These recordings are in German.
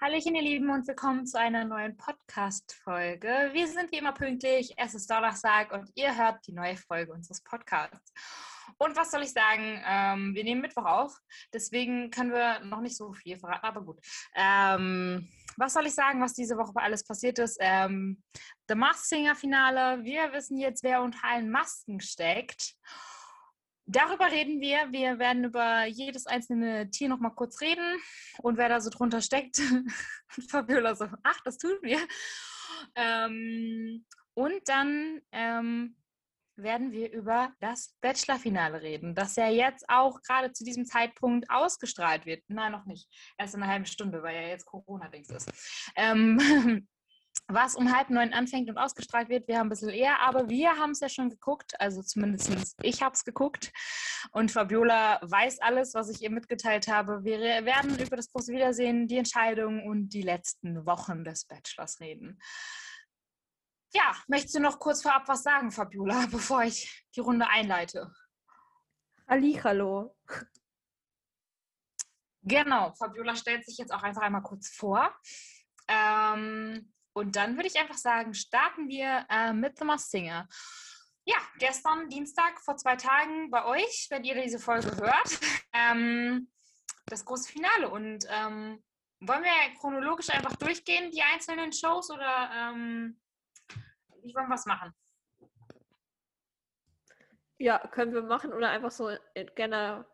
Hallöchen, ihr Lieben, und willkommen zu einer neuen Podcast-Folge. Wir sind wie immer pünktlich. Es ist Donnerstag und ihr hört die neue Folge unseres Podcasts. Und was soll ich sagen? Ähm, wir nehmen Mittwoch auf, deswegen können wir noch nicht so viel verraten, aber gut. Ähm, was soll ich sagen, was diese Woche alles passiert ist? Ähm, The Mask Singer Finale. Wir wissen jetzt, wer unter allen Masken steckt. Darüber reden wir. Wir werden über jedes einzelne Tier noch mal kurz reden und wer da so drunter steckt. Fabiola so, ach, das tun wir. Ähm, und dann ähm, werden wir über das Bachelor-Finale reden, das ja jetzt auch gerade zu diesem Zeitpunkt ausgestrahlt wird. Nein, noch nicht. Erst in einer halben Stunde, weil ja jetzt Corona-Dings ist. Ähm, was um halb neun anfängt und ausgestrahlt wird. Wir haben ein bisschen eher, aber wir haben es ja schon geguckt. Also zumindest ich habe es geguckt. Und Fabiola weiß alles, was ich ihr mitgeteilt habe. Wir werden über das große Wiedersehen, die Entscheidung und die letzten Wochen des Bachelors reden. Ja, möchtest du noch kurz vorab was sagen, Fabiola, bevor ich die Runde einleite? hallo. Genau, Fabiola stellt sich jetzt auch einfach einmal kurz vor. Ähm, und dann würde ich einfach sagen, starten wir äh, mit The Masked Singer. Ja, gestern Dienstag vor zwei Tagen bei euch, wenn ihr diese Folge hört, ähm, das große Finale. Und ähm, wollen wir chronologisch einfach durchgehen, die einzelnen Shows, oder ähm, wie wollen wir es machen? Ja, können wir machen oder einfach so gener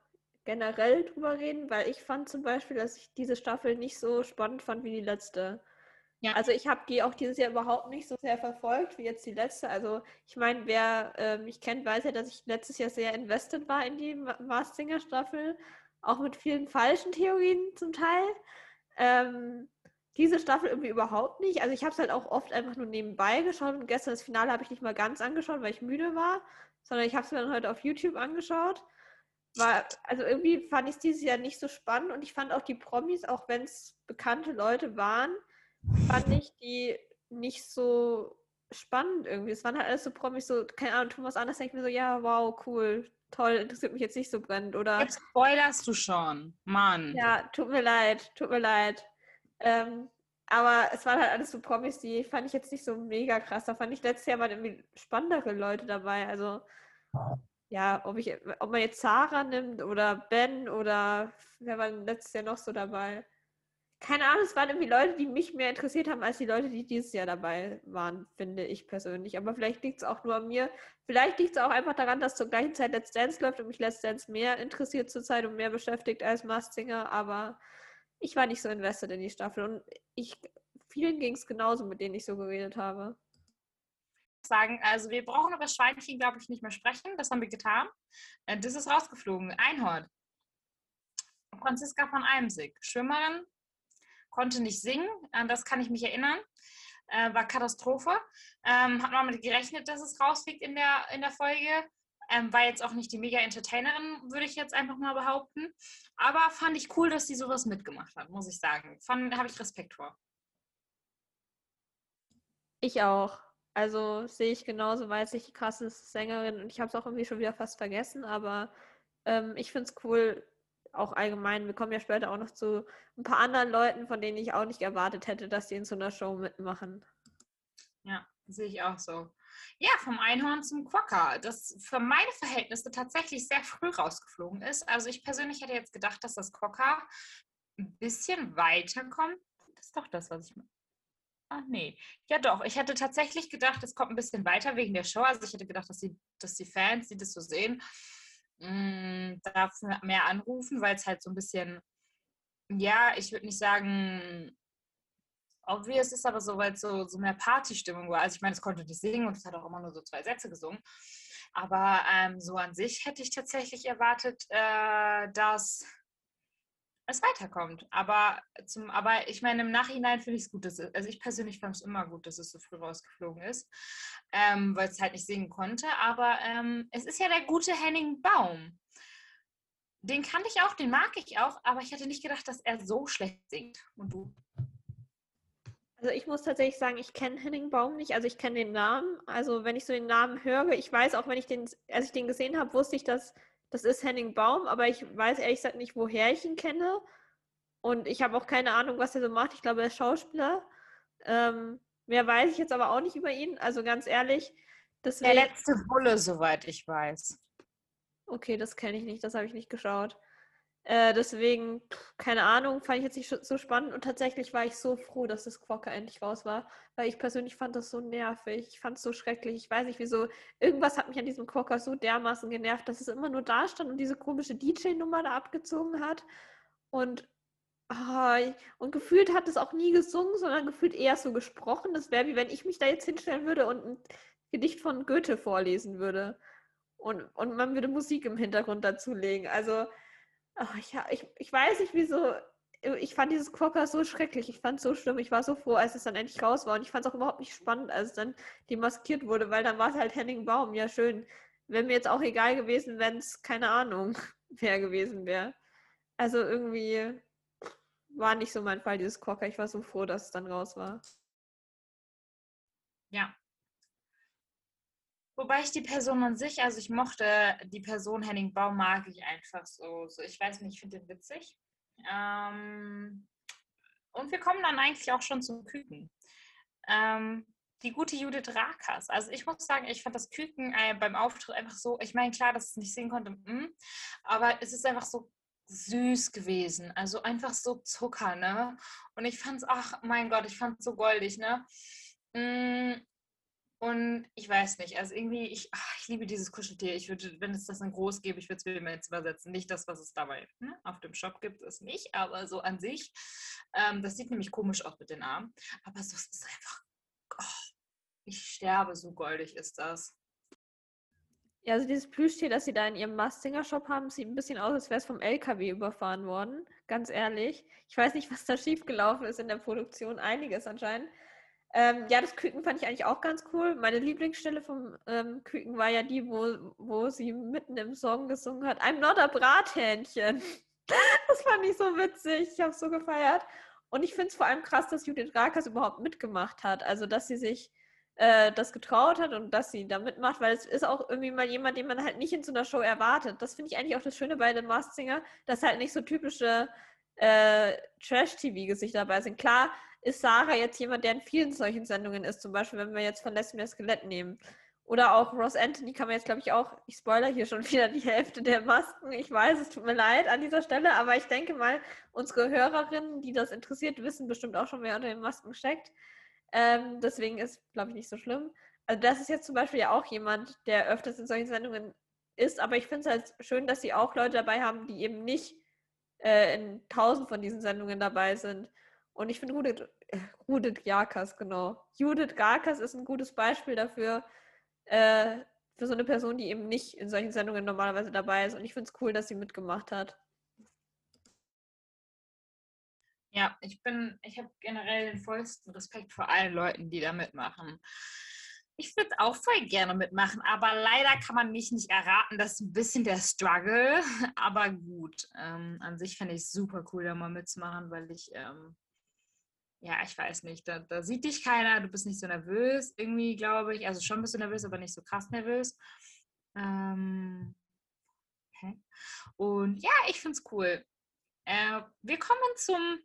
generell drüber reden, weil ich fand zum Beispiel, dass ich diese Staffel nicht so spannend fand wie die letzte. Ja. Also ich habe die auch dieses Jahr überhaupt nicht so sehr verfolgt wie jetzt die letzte. Also ich meine, wer äh, mich kennt, weiß ja, dass ich letztes Jahr sehr invested war in die Mars Singer Staffel, auch mit vielen falschen Theorien zum Teil. Ähm, diese Staffel irgendwie überhaupt nicht. Also ich habe es halt auch oft einfach nur nebenbei geschaut und gestern das Finale habe ich nicht mal ganz angeschaut, weil ich müde war, sondern ich habe es mir dann heute auf YouTube angeschaut. War, also irgendwie fand ich es dieses Jahr nicht so spannend und ich fand auch die Promis, auch wenn es bekannte Leute waren, fand ich die nicht so spannend irgendwie. Es waren halt alles so Promis, so, keine Ahnung, Thomas Anders denkt mir so, ja, wow, cool, toll, interessiert mich jetzt nicht so brennend, oder? Jetzt spoilerst du schon, Mann. Ja, tut mir leid, tut mir leid. Ähm, aber es waren halt alles so Promis, die fand ich jetzt nicht so mega krass. Da fand ich letztes Jahr mal irgendwie spannendere Leute dabei. Also, ja, ob, ich, ob man jetzt Sarah nimmt oder Ben oder wer war letztes Jahr noch so dabei? Keine Ahnung, es waren irgendwie Leute, die mich mehr interessiert haben, als die Leute, die dieses Jahr dabei waren, finde ich persönlich. Aber vielleicht liegt es auch nur an mir. Vielleicht liegt es auch einfach daran, dass zur gleichen Zeit Let's Dance läuft und mich Let's Dance mehr interessiert zurzeit und mehr beschäftigt als Masked Singer. Aber ich war nicht so invested in die Staffel und ich, vielen ging es genauso, mit denen ich so geredet habe. Sagen, also wir brauchen über Schweinchen, glaube ich, nicht mehr sprechen. Das haben wir getan. Äh, das ist rausgeflogen. Einhorn. Franziska von Eimsig, Schwimmerin, konnte nicht singen, an das kann ich mich erinnern. Äh, war Katastrophe. Ähm, hat man damit gerechnet, dass es rausfliegt in der, in der Folge. Ähm, war jetzt auch nicht die Mega-Entertainerin, würde ich jetzt einfach mal behaupten. Aber fand ich cool, dass sie sowas mitgemacht hat, muss ich sagen. Da habe ich Respekt vor. Ich auch. Also sehe ich genauso, weiß ich, krasse Sängerin und ich habe es auch irgendwie schon wieder fast vergessen, aber ähm, ich finde es cool, auch allgemein, wir kommen ja später auch noch zu ein paar anderen Leuten, von denen ich auch nicht erwartet hätte, dass die in so einer Show mitmachen. Ja, sehe ich auch so. Ja, vom Einhorn zum Quokka, das für meine Verhältnisse tatsächlich sehr früh rausgeflogen ist. Also ich persönlich hätte jetzt gedacht, dass das Quokka ein bisschen weiterkommt. Das ist doch das, was ich Ach nee. Ja doch, ich hätte tatsächlich gedacht, es kommt ein bisschen weiter wegen der Show. Also ich hätte gedacht, dass die, dass die Fans, die das so sehen, darf mehr anrufen, weil es halt so ein bisschen, ja, ich würde nicht sagen, obvious ist, aber so, weil es so, so mehr Partystimmung war. Also ich meine, es konnte nicht singen und es hat auch immer nur so zwei Sätze gesungen. Aber ähm, so an sich hätte ich tatsächlich erwartet, äh, dass es weiterkommt. Aber, zum, aber ich meine, im Nachhinein finde ich es gut, dass es, also ich persönlich fand es immer gut, dass es so früh rausgeflogen ist, ähm, weil es halt nicht singen konnte. Aber ähm, es ist ja der gute Henning Baum. Den kannte ich auch, den mag ich auch, aber ich hätte nicht gedacht, dass er so schlecht singt. Und du? Also ich muss tatsächlich sagen, ich kenne Henning Baum nicht. Also ich kenne den Namen. Also wenn ich so den Namen höre, ich weiß auch, wenn ich den, als ich den gesehen habe, wusste ich, dass das ist Henning Baum, aber ich weiß ehrlich gesagt nicht, woher ich ihn kenne. Und ich habe auch keine Ahnung, was er so macht. Ich glaube, er ist Schauspieler. Ähm, mehr weiß ich jetzt aber auch nicht über ihn. Also ganz ehrlich. Deswegen... Der letzte Bulle, soweit ich weiß. Okay, das kenne ich nicht. Das habe ich nicht geschaut. Äh, deswegen, keine Ahnung, fand ich jetzt nicht so spannend. Und tatsächlich war ich so froh, dass das Quokka endlich raus war. Weil ich persönlich fand das so nervig. Ich fand es so schrecklich. Ich weiß nicht wieso. Irgendwas hat mich an diesem Quokka so dermaßen genervt, dass es immer nur da stand und diese komische DJ-Nummer da abgezogen hat. Und, oh, und gefühlt hat es auch nie gesungen, sondern gefühlt eher so gesprochen. Das wäre wie wenn ich mich da jetzt hinstellen würde und ein Gedicht von Goethe vorlesen würde. Und, und man würde Musik im Hintergrund dazulegen. Also Ach, ich, ich, ich weiß nicht, wieso. Ich fand dieses Quokka so schrecklich. Ich fand es so schlimm. Ich war so froh, als es dann endlich raus war. Und ich fand es auch überhaupt nicht spannend, als es dann demaskiert wurde, weil dann war es halt Henning Baum. Ja, schön. Wäre mir jetzt auch egal gewesen, wenn es, keine Ahnung, wer gewesen wäre. Also irgendwie war nicht so mein Fall, dieses Quokka. Ich war so froh, dass es dann raus war. Ja, Wobei ich die Person an sich, also ich mochte die Person Henning Baum, mag ich einfach so. so ich weiß nicht, ich finde den witzig. Ähm, und wir kommen dann eigentlich auch schon zum Küken. Ähm, die gute Judith Rakas. Also ich muss sagen, ich fand das Küken äh, beim Auftritt einfach so, ich meine, klar, dass es nicht sehen konnte, mh, aber es ist einfach so süß gewesen. Also einfach so Zucker, ne? Und ich fand es, ach mein Gott, ich fand es so goldig, ne? Und ich weiß nicht, also irgendwie, ich, ach, ich liebe dieses Kuscheltier. Ich würde, wenn es das in groß gäbe, ich würde es mir jetzt übersetzen. Nicht das, was es dabei ne? auf dem Shop gibt, ist nicht, aber so an sich. Ähm, das sieht nämlich komisch aus mit den Armen. Aber so es ist einfach, oh, ich sterbe, so goldig ist das. Ja, also dieses Plüschtier, das sie da in ihrem Mastinger-Shop haben, sieht ein bisschen aus, als wäre es vom LKW überfahren worden. Ganz ehrlich. Ich weiß nicht, was da schiefgelaufen ist in der Produktion. Einiges anscheinend. Ähm, ja, das Küken fand ich eigentlich auch ganz cool. Meine Lieblingsstelle vom ähm, Küken war ja die, wo, wo sie mitten im Song gesungen hat, I'm not a Brathähnchen. das fand ich so witzig. Ich habe so gefeiert. Und ich finde es vor allem krass, dass Judith Rakers überhaupt mitgemacht hat. Also, dass sie sich äh, das getraut hat und dass sie da mitmacht, weil es ist auch irgendwie mal jemand, den man halt nicht in so einer Show erwartet. Das finde ich eigentlich auch das Schöne bei The Masked Singer, dass halt nicht so typische äh, Trash-TV-Gesichter dabei sind. Klar, ist Sarah jetzt jemand, der in vielen solchen Sendungen ist, zum Beispiel, wenn wir jetzt von Lesbian Skelett nehmen. Oder auch Ross Anthony kann man jetzt, glaube ich, auch, ich spoiler hier schon wieder die Hälfte der Masken. Ich weiß, es tut mir leid an dieser Stelle, aber ich denke mal, unsere Hörerinnen, die das interessiert, wissen bestimmt auch schon, wer unter den Masken steckt. Ähm, deswegen ist, glaube ich, nicht so schlimm. Also das ist jetzt zum Beispiel ja auch jemand, der öfters in solchen Sendungen ist, aber ich finde es halt schön, dass sie auch Leute dabei haben, die eben nicht äh, in tausend von diesen Sendungen dabei sind. Und ich finde Judith, äh, Judith Garkas, genau. Judith Garkas ist ein gutes Beispiel dafür, äh, für so eine Person, die eben nicht in solchen Sendungen normalerweise dabei ist. Und ich finde es cool, dass sie mitgemacht hat. Ja, ich bin, ich habe generell den vollsten Respekt vor allen Leuten, die da mitmachen. Ich würde auch voll gerne mitmachen, aber leider kann man mich nicht erraten. Das ist ein bisschen der Struggle. Aber gut, ähm, an sich fände ich es super cool, da mal mitzumachen, weil ich ähm, ja, ich weiß nicht, da, da, sieht dich keiner, du bist nicht so nervös, irgendwie glaube ich. Also schon ein bisschen nervös, aber nicht so krass nervös. Ähm, okay. Und ja, ich finde es cool. Äh, wir kommen zum.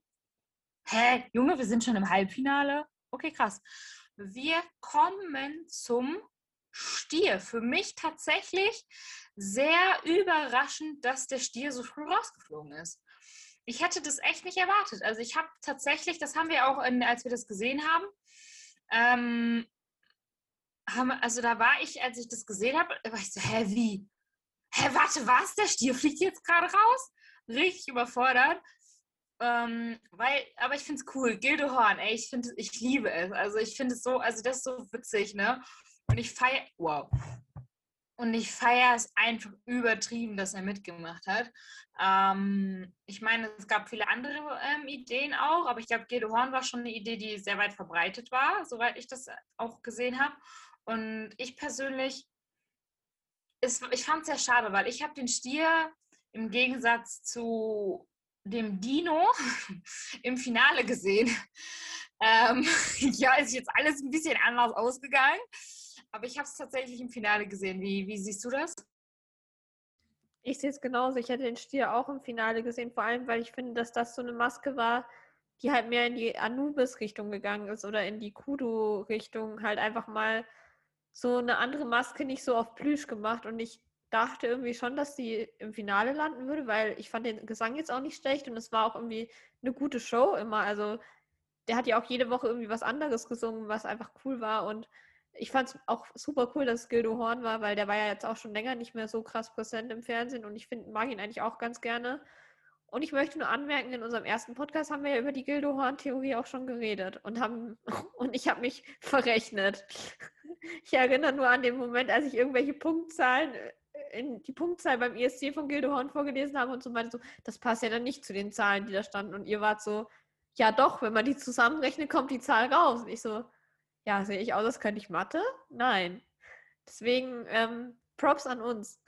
Hä, Junge, wir sind schon im Halbfinale? Okay, krass. Wir kommen zum Stier. Für mich tatsächlich sehr überraschend, dass der Stier so früh rausgeflogen ist ich hätte das echt nicht erwartet. Also ich habe tatsächlich, das haben wir auch, in, als wir das gesehen haben, ähm, haben, also da war ich, als ich das gesehen habe, war ich so, hä, wie? Hä, warte, was? Der Stier fliegt jetzt gerade raus? Richtig überfordert. Ähm, weil, aber ich finde es cool. Gildo Horn, ey, ich finde, ich liebe es. Also ich finde es so, also das ist so witzig, ne? Und ich feiere, wow, und ich feiere es einfach übertrieben, dass er mitgemacht hat. Ähm, ich meine, es gab viele andere ähm, Ideen auch, aber ich glaube, Gede Horn war schon eine Idee, die sehr weit verbreitet war, soweit ich das auch gesehen habe. Und ich persönlich, ist, ich fand es sehr schade, weil ich habe den Stier im Gegensatz zu dem Dino im Finale gesehen. Ähm, ja, ist jetzt alles ein bisschen anders ausgegangen. Aber ich habe es tatsächlich im Finale gesehen. Wie, wie siehst du das? Ich sehe es genauso. Ich hätte den Stier auch im Finale gesehen, vor allem, weil ich finde, dass das so eine Maske war, die halt mehr in die Anubis-Richtung gegangen ist oder in die Kudu-Richtung. Halt einfach mal so eine andere Maske nicht so auf Plüsch gemacht und ich dachte irgendwie schon, dass sie im Finale landen würde, weil ich fand den Gesang jetzt auch nicht schlecht und es war auch irgendwie eine gute Show immer. Also der hat ja auch jede Woche irgendwie was anderes gesungen, was einfach cool war und ich fand es auch super cool, dass Gildo Horn war, weil der war ja jetzt auch schon länger nicht mehr so krass präsent im Fernsehen und ich find, mag ihn eigentlich auch ganz gerne. Und ich möchte nur anmerken, in unserem ersten Podcast haben wir ja über die Gildo Horn-Theorie auch schon geredet und haben und ich habe mich verrechnet. Ich erinnere nur an den Moment, als ich irgendwelche Punktzahlen äh, in die Punktzahl beim ESC von Gildo Horn vorgelesen habe und so meinte so, das passt ja dann nicht zu den Zahlen, die da standen. Und ihr wart so, ja doch, wenn man die zusammenrechnet, kommt die Zahl raus. Und ich so, ja, sehe ich aus, als könnte ich Mathe? Nein. Deswegen ähm, Props an uns.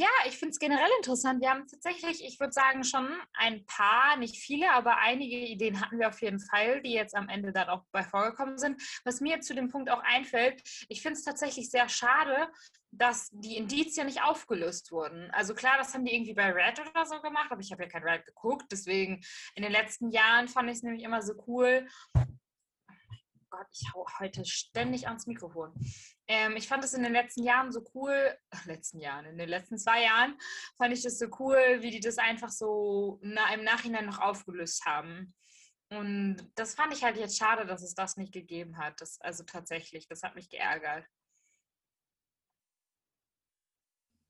Ja, ich finde es generell interessant. Wir haben tatsächlich, ich würde sagen, schon ein paar, nicht viele, aber einige Ideen hatten wir auf jeden Fall, die jetzt am Ende dann auch bei vorgekommen sind. Was mir zu dem Punkt auch einfällt, ich finde es tatsächlich sehr schade, dass die Indizien nicht aufgelöst wurden. Also klar, das haben die irgendwie bei Red oder so gemacht, aber ich habe ja kein Red geguckt. Deswegen in den letzten Jahren fand ich es nämlich immer so cool, Gott, ich hau heute ständig ans Mikrofon. Ähm, ich fand es in den letzten Jahren so cool, letzten Jahren, in den letzten zwei Jahren fand ich das so cool, wie die das einfach so na, im Nachhinein noch aufgelöst haben. Und das fand ich halt jetzt schade, dass es das nicht gegeben hat. Das, also tatsächlich, das hat mich geärgert.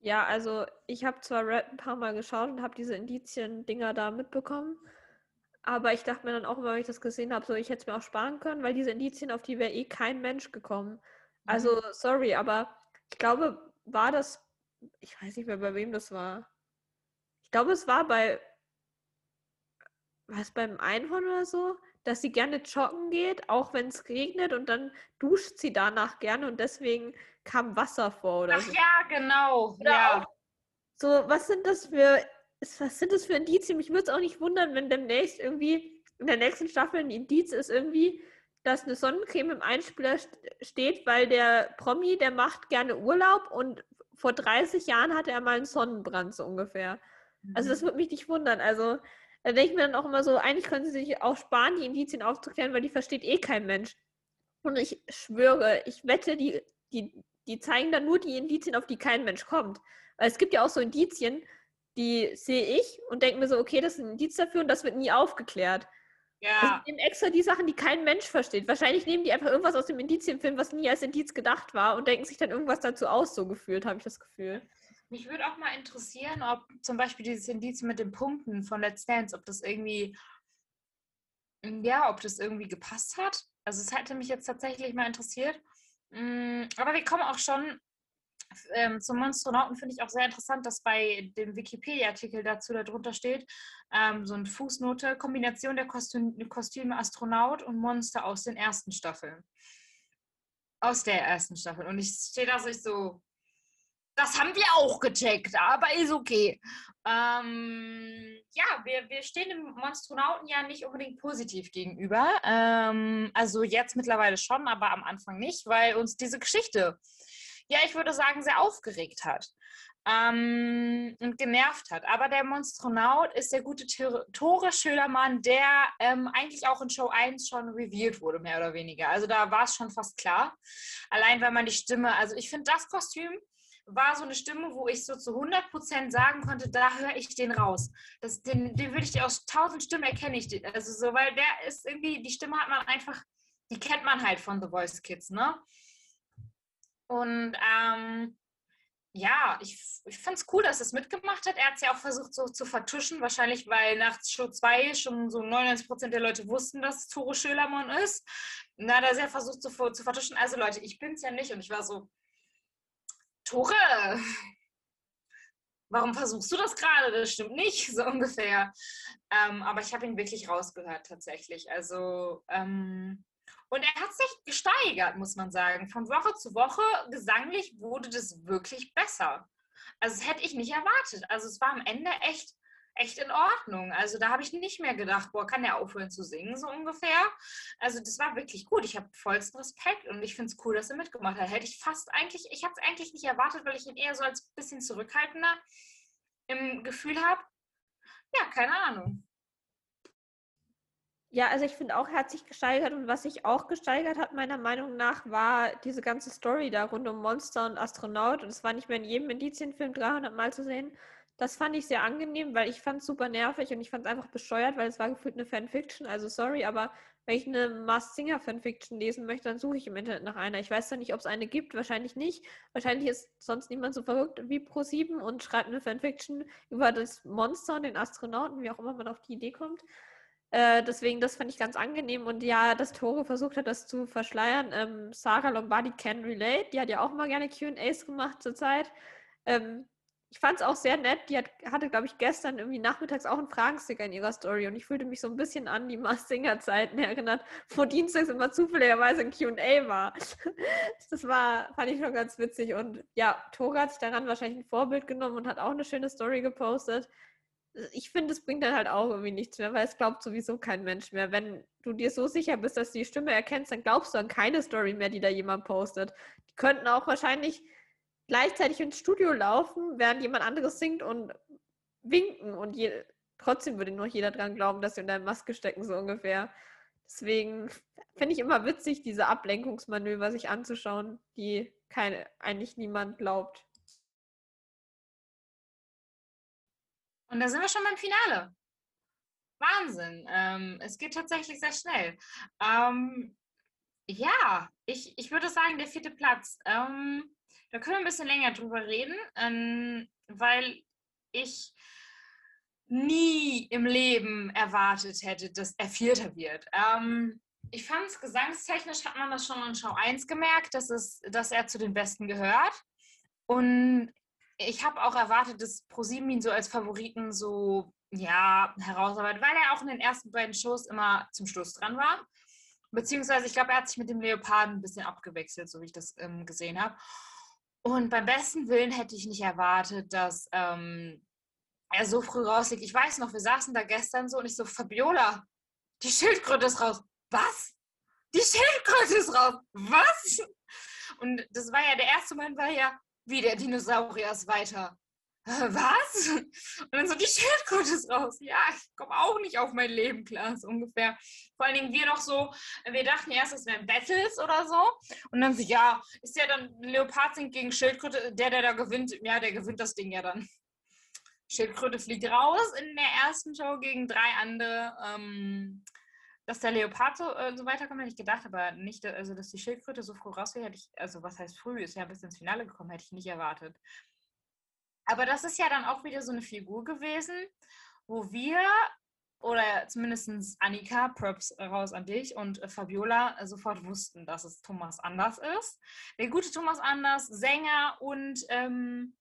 Ja, also ich habe zwar Red ein paar Mal geschaut und habe diese Indizien-Dinger da mitbekommen. Aber ich dachte mir dann auch wenn ich das gesehen habe, so ich hätte es mir auch sparen können, weil diese Indizien, auf die wäre eh kein Mensch gekommen. Also, mhm. sorry, aber ich glaube, war das, ich weiß nicht mehr, bei wem das war. Ich glaube, es war bei, was, beim Einhorn oder so, dass sie gerne joggen geht, auch wenn es regnet und dann duscht sie danach gerne und deswegen kam Wasser vor oder Ach so. ja, genau. Oder ja. so, was sind das für was sind das für Indizien? Mich würde es auch nicht wundern, wenn demnächst irgendwie in der nächsten Staffel ein Indiz ist irgendwie, dass eine Sonnencreme im Einspieler steht, weil der Promi, der macht gerne Urlaub und vor 30 Jahren hatte er mal einen Sonnenbrand so ungefähr. Also das mhm. würde mich nicht wundern. Also da denke ich mir dann auch immer so, eigentlich können sie sich auch sparen, die Indizien aufzuklären, weil die versteht eh kein Mensch. Und ich schwöre, ich wette, die, die, die zeigen dann nur die Indizien, auf die kein Mensch kommt. Weil es gibt ja auch so Indizien, die sehe ich und denke mir so, okay, das ist ein Indiz dafür und das wird nie aufgeklärt. Ja. Also nehmen extra die Sachen, die kein Mensch versteht. Wahrscheinlich nehmen die einfach irgendwas aus dem Indizienfilm, was nie als Indiz gedacht war und denken sich dann irgendwas dazu aus, so gefühlt, habe ich das Gefühl. Mich würde auch mal interessieren, ob zum Beispiel dieses Indiz mit den Punkten von Let's Dance, ob das irgendwie, ja, ob das irgendwie gepasst hat. Also es hätte mich jetzt tatsächlich mal interessiert. Mm, aber wir kommen auch schon ähm, zum Monstronauten finde ich auch sehr interessant, dass bei dem Wikipedia-Artikel dazu darunter steht, ähm, so eine Fußnote, Kombination der Kostüm, Kostüme Astronaut und Monster aus den ersten Staffeln. Aus der ersten Staffel. Und ich stehe da so, ich so, das haben wir auch gecheckt, aber ist okay. Ähm, ja, wir, wir stehen dem Monstronauten ja nicht unbedingt positiv gegenüber. Ähm, also jetzt mittlerweile schon, aber am Anfang nicht, weil uns diese Geschichte ja, ich würde sagen, sehr aufgeregt hat ähm, und genervt hat. Aber der Monstronaut ist der gute Tore Schölermann, der ähm, eigentlich auch in Show 1 schon revealed wurde, mehr oder weniger. Also da war es schon fast klar. Allein wenn man die Stimme, also ich finde das Kostüm war so eine Stimme, wo ich so zu 100% sagen konnte, da höre ich den raus. Das, den, den würde ich dir aus tausend Stimmen erkenne ich. Den. Also so, weil der ist irgendwie, die Stimme hat man einfach, die kennt man halt von The Voice Kids, ne? Und ähm, ja, ich, ich fand es cool, dass es mitgemacht hat. Er hat es ja auch versucht so zu vertuschen, wahrscheinlich weil nach Show 2 schon so 99% der Leute wussten, dass Tore Schölermann ist. Na, hat er versucht zu, zu vertuschen. Also Leute, ich bin es ja nicht und ich war so, Tore, warum versuchst du das gerade? Das stimmt nicht, so ungefähr. Ähm, aber ich habe ihn wirklich rausgehört tatsächlich. Also ähm, und er hat sich gesteigert, muss man sagen. Von Woche zu Woche gesanglich wurde das wirklich besser. Also das hätte ich nicht erwartet. Also es war am Ende echt, echt in Ordnung. Also da habe ich nicht mehr gedacht, boah, kann der aufhören zu singen, so ungefähr. Also das war wirklich gut. Ich habe vollsten Respekt und ich finde es cool, dass er mitgemacht hat. Hätte ich fast eigentlich, ich habe es eigentlich nicht erwartet, weil ich ihn eher so als bisschen zurückhaltender im Gefühl habe. Ja, keine Ahnung. Ja, also ich finde auch, er hat sich gesteigert und was sich auch gesteigert hat, meiner Meinung nach, war diese ganze Story da rund um Monster und Astronaut und es war nicht mehr in jedem Indizienfilm 300 Mal zu sehen. Das fand ich sehr angenehm, weil ich fand es super nervig und ich fand es einfach bescheuert, weil es war gefühlt eine Fanfiction. Also sorry, aber wenn ich eine Mars Singer Fanfiction lesen möchte, dann suche ich im Internet nach einer. Ich weiß zwar nicht, ob es eine gibt, wahrscheinlich nicht. Wahrscheinlich ist sonst niemand so verrückt wie Pro7 und schreibt eine Fanfiction über das Monster und den Astronauten, wie auch immer man auf die Idee kommt. Äh, deswegen, das fand ich ganz angenehm. Und ja, dass Tore versucht hat, das zu verschleiern. Ähm, Sarah Lombardi can relate. Die hat ja auch mal gerne QAs gemacht zurzeit. Ähm, ich fand es auch sehr nett. Die hat, hatte, glaube ich, gestern irgendwie nachmittags auch einen Fragensticker in ihrer Story. Und ich fühlte mich so ein bisschen an die Mars-Singer-Zeiten erinnert, wo dienstags immer zufälligerweise ein QA war. Das war, fand ich schon ganz witzig. Und ja, Tore hat sich daran wahrscheinlich ein Vorbild genommen und hat auch eine schöne Story gepostet ich finde, es bringt dann halt auch irgendwie nichts mehr, weil es glaubt sowieso kein Mensch mehr. Wenn du dir so sicher bist, dass du die Stimme erkennst, dann glaubst du an keine Story mehr, die da jemand postet. Die könnten auch wahrscheinlich gleichzeitig ins Studio laufen, während jemand anderes singt und winken und je, trotzdem würde nur jeder dran glauben, dass sie unter der Maske stecken, so ungefähr. Deswegen finde ich immer witzig, diese Ablenkungsmanöver sich anzuschauen, die keine, eigentlich niemand glaubt. Und da sind wir schon beim Finale. Wahnsinn. Ähm, es geht tatsächlich sehr schnell. Ähm, ja, ich, ich würde sagen, der vierte Platz. Ähm, da können wir ein bisschen länger drüber reden, ähm, weil ich nie im Leben erwartet hätte, dass er Vierter wird. Ähm, ich fand es gesangstechnisch hat man das schon in Show 1 gemerkt, dass, es, dass er zu den Besten gehört. Und ich habe auch erwartet, dass ProSieben ihn so als Favoriten so ja, herausarbeitet, weil er auch in den ersten beiden Shows immer zum Schluss dran war. Beziehungsweise, ich glaube, er hat sich mit dem Leoparden ein bisschen abgewechselt, so wie ich das ähm, gesehen habe. Und beim besten Willen hätte ich nicht erwartet, dass ähm, er so früh rausliegt. Ich weiß noch, wir saßen da gestern so und ich so, Fabiola, die Schildkröte ist raus. Was? Die Schildkröte ist raus. Was? Und das war ja, der erste Moment war ja, wie der Dinosaurier ist weiter. Was? Und dann so, die Schildkröte ist raus. Ja, ich komme auch nicht auf mein Leben klar, so ungefähr. Vor allen Dingen wir noch so, wir dachten erst, es wären Battles oder so. Und dann so, ja, ist ja dann Leopard gegen Schildkröte, der, der da gewinnt, ja, der gewinnt das Ding ja dann. Schildkröte fliegt raus in der ersten Show gegen drei andere. Ähm, dass der Leopard so, äh, so weiterkommt, hätte ich gedacht, aber nicht, also dass die Schildkröte so früh rausgeht, hätte ich, also was heißt früh, ist ja bis ins Finale gekommen, hätte ich nicht erwartet. Aber das ist ja dann auch wieder so eine Figur gewesen, wo wir oder zumindest Annika, Props raus an dich und Fabiola sofort wussten, dass es Thomas Anders ist. Der gute Thomas Anders, Sänger und ähm,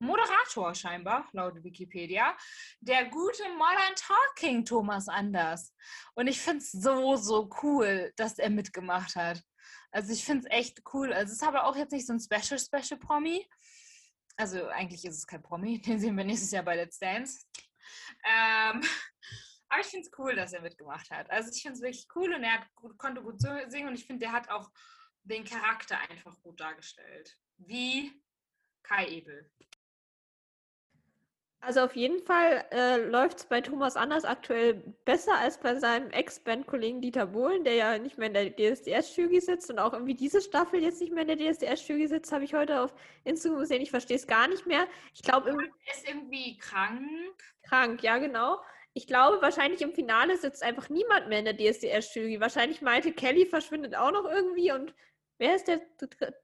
Moderator scheinbar, laut Wikipedia, der gute Modern Talking Thomas Anders. Und ich finde es so, so cool, dass er mitgemacht hat. Also ich finde es echt cool. Also es ist aber auch jetzt nicht so ein Special, Special Promi. Also eigentlich ist es kein Promi, den sehen wir nächstes Jahr bei Let's Dance. Ähm, aber ich finde es cool, dass er mitgemacht hat. Also ich finde es wirklich cool und er gut, konnte gut singen und ich finde, der hat auch den Charakter einfach gut dargestellt. Wie Kai Ebel. Also auf jeden Fall äh, läuft es bei Thomas Anders aktuell besser als bei seinem Ex-Band-Kollegen Dieter Bohlen, der ja nicht mehr in der DSDS-Jury sitzt und auch irgendwie diese Staffel jetzt nicht mehr in der DSDS-Jury sitzt, habe ich heute auf Instagram gesehen. Ich verstehe es gar nicht mehr. Ich glaube, er ist irgendwie krank. Krank, ja genau. Ich glaube, wahrscheinlich im Finale sitzt einfach niemand mehr in der DSDS-Jury. Wahrscheinlich Maite Kelly verschwindet auch noch irgendwie und wer ist der,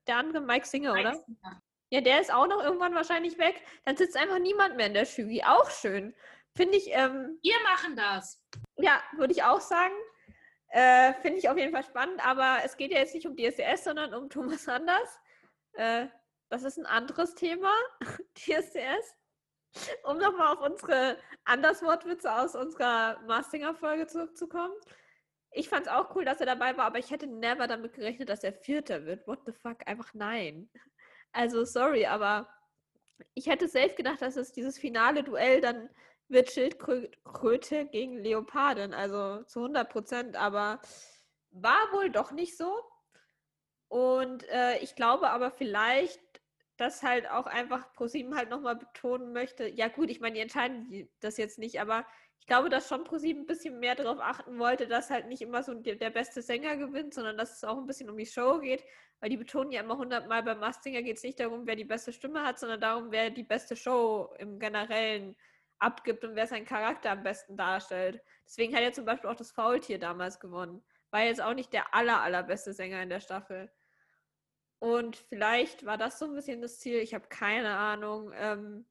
der andere? Mike Singer, Mike oder? Singer. Ja, der ist auch noch irgendwann wahrscheinlich weg. Dann sitzt einfach niemand mehr in der Jury. Auch schön. Finde ich. Ähm, Wir machen das. Ja, würde ich auch sagen. Äh, Finde ich auf jeden Fall spannend, aber es geht ja jetzt nicht um DSDS, sondern um Thomas Anders. Äh, das ist ein anderes Thema, DSDS. Um nochmal auf unsere Anderswortwitze aus unserer Mastinger-Folge zurückzukommen. Ich fand es auch cool, dass er dabei war, aber ich hätte never damit gerechnet, dass er Vierter wird. What the fuck? Einfach nein. Also sorry, aber ich hätte safe gedacht, dass es dieses finale Duell dann wird Schildkröte gegen Leopardin, also zu 100 Prozent, aber war wohl doch nicht so. Und äh, ich glaube aber vielleicht, dass halt auch einfach ProSieben halt nochmal betonen möchte, ja gut, ich meine, die entscheiden das jetzt nicht, aber ich glaube, dass schon ProSieben ein bisschen mehr darauf achten wollte, dass halt nicht immer so der, der beste Sänger gewinnt, sondern dass es auch ein bisschen um die Show geht, weil die betonen ja immer hundertmal, beim Mastinger geht es nicht darum, wer die beste Stimme hat, sondern darum, wer die beste Show im Generellen abgibt und wer seinen Charakter am besten darstellt. Deswegen hat er zum Beispiel auch das Faultier damals gewonnen. War jetzt auch nicht der aller, allerbeste Sänger in der Staffel. Und vielleicht war das so ein bisschen das Ziel. Ich habe keine Ahnung. Ähm,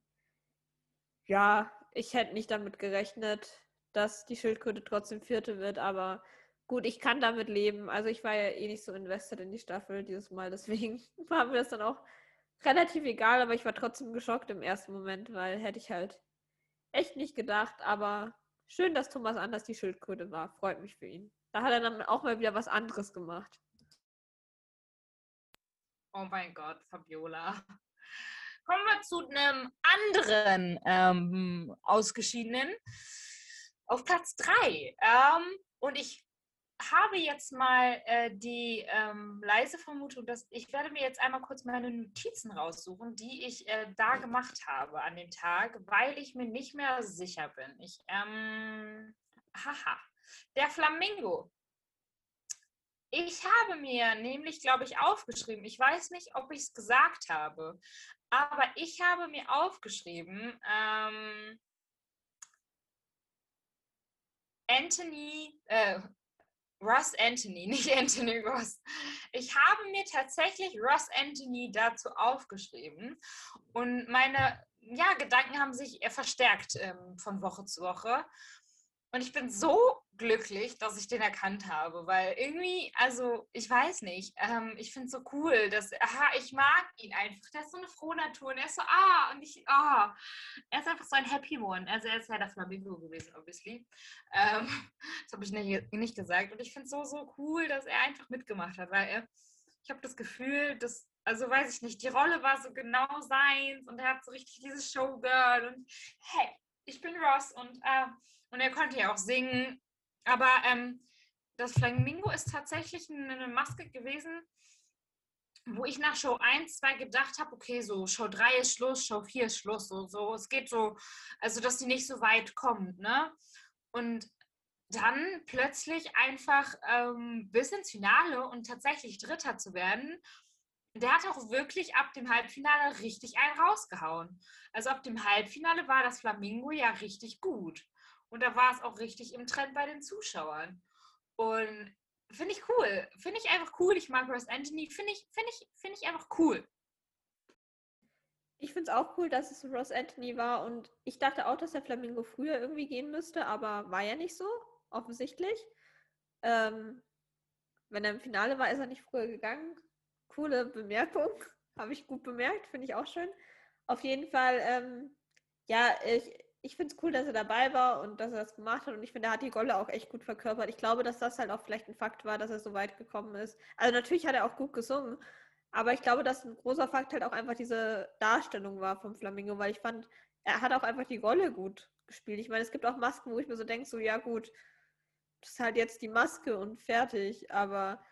ja, ich hätte nicht damit gerechnet, dass die Schildkröte trotzdem Vierte wird, aber gut, ich kann damit leben. Also ich war ja eh nicht so invested in die Staffel dieses Mal, deswegen war mir das dann auch relativ egal, aber ich war trotzdem geschockt im ersten Moment, weil hätte ich halt echt nicht gedacht, aber schön, dass Thomas Anders die Schildkröte war. Freut mich für ihn. Da hat er dann auch mal wieder was anderes gemacht. Oh mein Gott, Fabiola. Kommen wir zu einem anderen ähm, Ausgeschiedenen. Auf Platz 3. Ähm, und ich habe jetzt mal äh, die ähm, leise Vermutung, dass ich werde mir jetzt einmal kurz meine Notizen raussuchen, die ich äh, da gemacht habe an dem Tag, weil ich mir nicht mehr sicher bin. Ich, ähm, haha, der Flamingo. Ich habe mir nämlich, glaube ich, aufgeschrieben, ich weiß nicht, ob ich es gesagt habe, aber ich habe mir aufgeschrieben, ähm, Anthony, äh, Ross Anthony, nicht Anthony Ross. Ich habe mir tatsächlich Ross Anthony dazu aufgeschrieben und meine ja, Gedanken haben sich verstärkt ähm, von Woche zu Woche. Und ich bin so glücklich, dass ich den erkannt habe, weil irgendwie, also ich weiß nicht, ähm, ich finde es so cool, dass, aha, ich mag ihn einfach. Der ist so eine frohe Natur und er ist so, ah, und ich, ah, er ist einfach so ein Happy One. Also er ist ja der Flamingo gewesen, obviously. Ähm, das habe ich nicht, nicht gesagt. Und ich finde es so, so cool, dass er einfach mitgemacht hat, weil er, ich habe das Gefühl, dass also weiß ich nicht, die Rolle war so genau seins und er hat so richtig dieses Showgirl und hey, ich bin Ross und äh, und er konnte ja auch singen. Aber ähm, das Flamingo ist tatsächlich eine Maske gewesen, wo ich nach Show 1, 2 gedacht habe, okay, so Show 3 ist Schluss, Show 4 ist Schluss, so, so. Es geht so, also dass sie nicht so weit kommt, ne? Und dann plötzlich einfach ähm, bis ins Finale und tatsächlich Dritter zu werden, der hat auch wirklich ab dem Halbfinale richtig einen rausgehauen. Also ab dem Halbfinale war das Flamingo ja richtig gut. Und da war es auch richtig im Trend bei den Zuschauern. Und finde ich cool. Finde ich einfach cool. Ich mag Ross Anthony. Finde ich, find ich, find ich einfach cool. Ich finde es auch cool, dass es Ross Anthony war. Und ich dachte auch, dass der Flamingo früher irgendwie gehen müsste, aber war ja nicht so, offensichtlich. Ähm, wenn er im Finale war, ist er nicht früher gegangen. Coole Bemerkung. Habe ich gut bemerkt, finde ich auch schön. Auf jeden Fall, ähm, ja, ich, ich finde es cool, dass er dabei war und dass er das gemacht hat. Und ich finde, er hat die Rolle auch echt gut verkörpert. Ich glaube, dass das halt auch vielleicht ein Fakt war, dass er so weit gekommen ist. Also natürlich hat er auch gut gesungen, aber ich glaube, dass ein großer Fakt halt auch einfach diese Darstellung war vom Flamingo, weil ich fand, er hat auch einfach die Rolle gut gespielt. Ich meine, es gibt auch Masken, wo ich mir so denke, so ja gut, das ist halt jetzt die Maske und fertig. Aber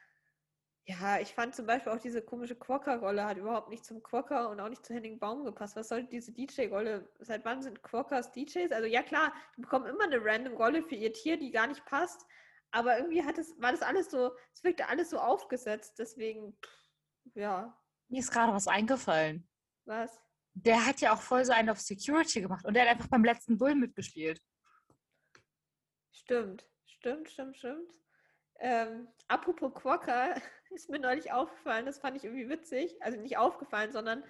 ja, ich fand zum Beispiel auch diese komische Quokka-Rolle hat überhaupt nicht zum Quokka und auch nicht zu Henning Baum gepasst. Was soll diese DJ-Rolle? Seit wann sind Quokkas DJs? Also ja klar, die bekommen immer eine random Rolle für ihr Tier, die gar nicht passt. Aber irgendwie hat es, war das alles so, es wirkte alles so aufgesetzt. Deswegen, ja. Mir ist gerade was eingefallen. Was? Der hat ja auch voll so einen auf Security gemacht und der hat einfach beim letzten Bull mitgespielt. Stimmt, stimmt, stimmt, stimmt. Ähm, apropos Quokka, ist mir neulich aufgefallen, das fand ich irgendwie witzig. Also nicht aufgefallen, sondern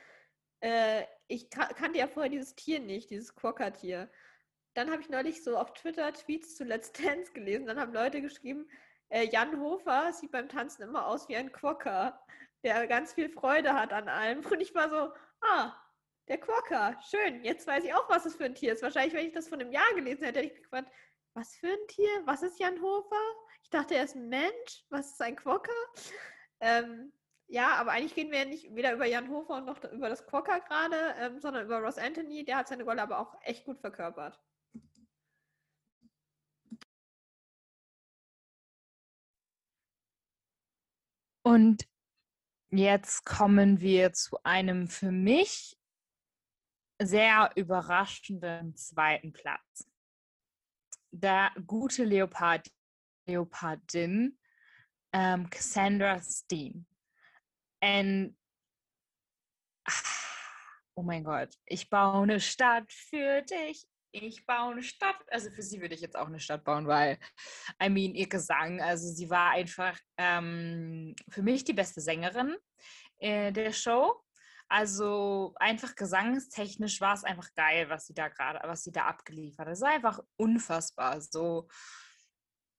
äh, ich kannte ja vorher dieses Tier nicht, dieses Quokka-Tier. Dann habe ich neulich so auf Twitter Tweets zu Let's Dance gelesen. Dann haben Leute geschrieben, äh, Jan Hofer sieht beim Tanzen immer aus wie ein Quokka, der ganz viel Freude hat an allem. Und ich war so, ah, der Quokka, schön. Jetzt weiß ich auch, was das für ein Tier ist. Wahrscheinlich, wenn ich das von einem Jahr gelesen hätte, hätte ich mich gefragt, was für ein Tier? Was ist Jan Hofer? Ich dachte erst, Mensch, was ist ein Quokka? Ähm, ja, aber eigentlich reden wir ja nicht weder über Jan Hofer noch über das Quokka gerade, ähm, sondern über Ross Anthony. Der hat seine Rolle aber auch echt gut verkörpert. Und jetzt kommen wir zu einem für mich sehr überraschenden zweiten Platz. Der gute Leopard Leopardin ähm, Cassandra Steen. Und oh mein Gott, ich baue eine Stadt für dich. Ich baue eine Stadt. Also für sie würde ich jetzt auch eine Stadt bauen, weil, I mean, ihr Gesang, also sie war einfach ähm, für mich die beste Sängerin äh, der Show. Also einfach gesangstechnisch war es einfach geil, was sie da gerade, was sie da abgeliefert hat. Es war einfach unfassbar. So.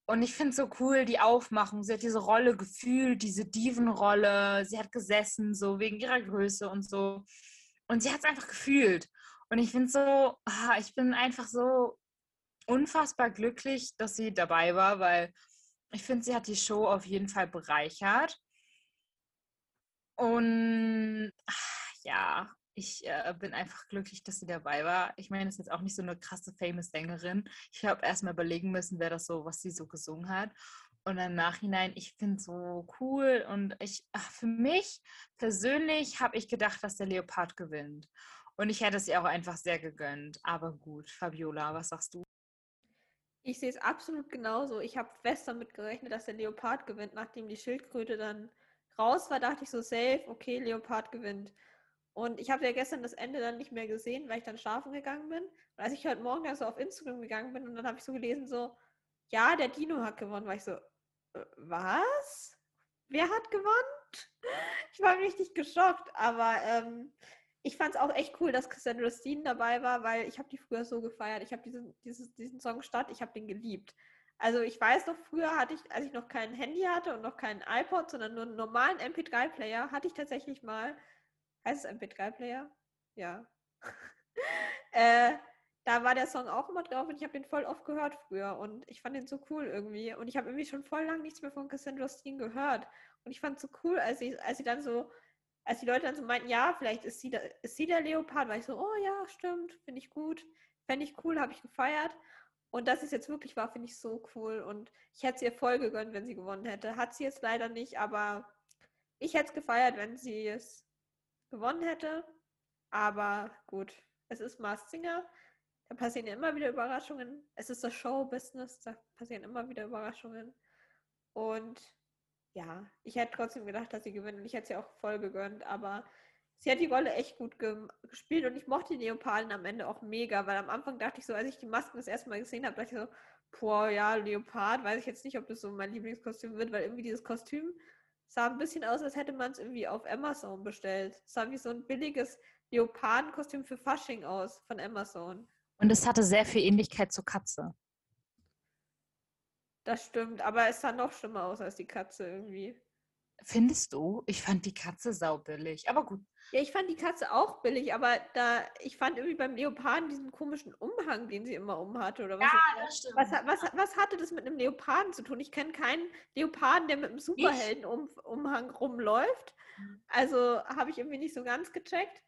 Und ich finde es so cool, die Aufmachung. Sie hat diese Rolle gefühlt, diese Divenrolle. Sie hat gesessen, so wegen ihrer Größe und so. Und sie hat es einfach gefühlt. Und ich finde so, ah, ich bin einfach so unfassbar glücklich, dass sie dabei war, weil ich finde, sie hat die Show auf jeden Fall bereichert. Und ach, ja, ich äh, bin einfach glücklich, dass sie dabei war. Ich meine, es ist jetzt auch nicht so eine krasse famous Sängerin. Ich habe erstmal überlegen müssen, wer das so, was sie so gesungen hat. Und im Nachhinein, ich finde es so cool. Und ich, ach, für mich persönlich habe ich gedacht, dass der Leopard gewinnt. Und ich hätte es ihr auch einfach sehr gegönnt. Aber gut, Fabiola, was sagst du? Ich sehe es absolut genauso. Ich habe fest damit gerechnet, dass der Leopard gewinnt. Nachdem die Schildkröte dann raus war, dachte ich so safe, okay, Leopard gewinnt. Und ich habe ja gestern das Ende dann nicht mehr gesehen, weil ich dann schlafen gegangen bin. Und als ich heute Morgen dann so auf Instagram gegangen bin und dann habe ich so gelesen, so, ja, der Dino hat gewonnen, war ich so, äh, was? Wer hat gewonnen? Ich war richtig geschockt, aber ähm, ich fand es auch echt cool, dass Cassandra Steen dabei war, weil ich habe die früher so gefeiert. Ich habe diesen, diesen Song statt, ich habe den geliebt. Also ich weiß noch, früher hatte ich, als ich noch kein Handy hatte und noch keinen iPod, sondern nur einen normalen MP3-Player, hatte ich tatsächlich mal Heißt es MP3-Player? Ja. äh, da war der Song auch immer drauf und ich habe den voll oft gehört früher und ich fand den so cool irgendwie. Und ich habe irgendwie schon voll lang nichts mehr von Cassandra Steen gehört. Und ich fand es so cool, als sie, als dann so, als die Leute dann so meinten, ja, vielleicht ist sie, da, ist sie der Leopard, war ich so, oh ja, stimmt, finde ich gut. Fände ich cool, habe ich gefeiert. Und dass es jetzt wirklich war, finde ich so cool. Und ich hätte es ihr voll gegönnt, wenn sie gewonnen hätte. Hat sie jetzt leider nicht, aber ich hätte es gefeiert, wenn sie es gewonnen hätte. Aber gut, es ist Mars Singer. Da passieren ja immer wieder Überraschungen. Es ist das Show-Business, da passieren immer wieder Überraschungen. Und ja, ich hätte trotzdem gedacht, dass sie gewinnen. Und ich hätte sie auch voll gegönnt, aber sie hat die Rolle echt gut ge gespielt und ich mochte die Leoparden am Ende auch mega, weil am Anfang dachte ich so, als ich die Masken das erste Mal gesehen habe, dachte ich so, boah, ja, Leopard, weiß ich jetzt nicht, ob das so mein Lieblingskostüm wird, weil irgendwie dieses Kostüm sah ein bisschen aus, als hätte man es irgendwie auf Amazon bestellt. Es sah wie so ein billiges Leopardenkostüm für Fasching aus von Amazon. Und es hatte sehr viel Ähnlichkeit zur Katze. Das stimmt, aber es sah noch schlimmer aus als die Katze irgendwie. Findest du? Ich fand die Katze saubillig, aber gut. Ja, ich fand die Katze auch billig, aber da ich fand irgendwie beim Leoparden diesen komischen Umhang, den sie immer umhatte oder was. Ja, das stimmt. Was, was, was hatte das mit einem Leoparden zu tun? Ich kenne keinen Leoparden, der mit einem Superheldenumhang rumläuft. Mhm. Also habe ich irgendwie nicht so ganz gecheckt.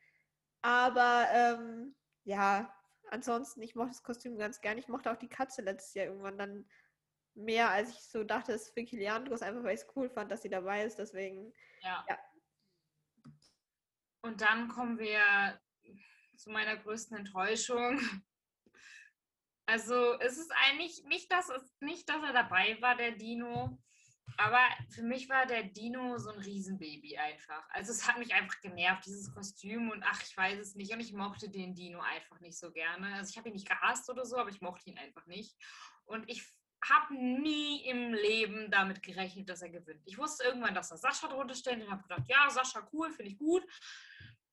Aber ähm, ja, ansonsten, ich mochte das Kostüm ganz gern. Ich mochte auch die Katze letztes Jahr irgendwann dann mehr, als ich so dachte, es ist für Kiliandros, einfach weil ich es cool fand, dass sie dabei ist. Deswegen, ja. ja. Und dann kommen wir zu meiner größten Enttäuschung. Also es ist eigentlich nicht, dass es nicht, dass er dabei war, der Dino. Aber für mich war der Dino so ein Riesenbaby einfach. Also es hat mich einfach genervt, dieses Kostüm und ach, ich weiß es nicht. Und ich mochte den Dino einfach nicht so gerne. Also ich habe ihn nicht gehasst oder so, aber ich mochte ihn einfach nicht. Und ich habe nie im Leben damit gerechnet, dass er gewinnt. Ich wusste irgendwann, dass da Sascha drunter steht und habe gedacht, ja, Sascha, cool, finde ich gut.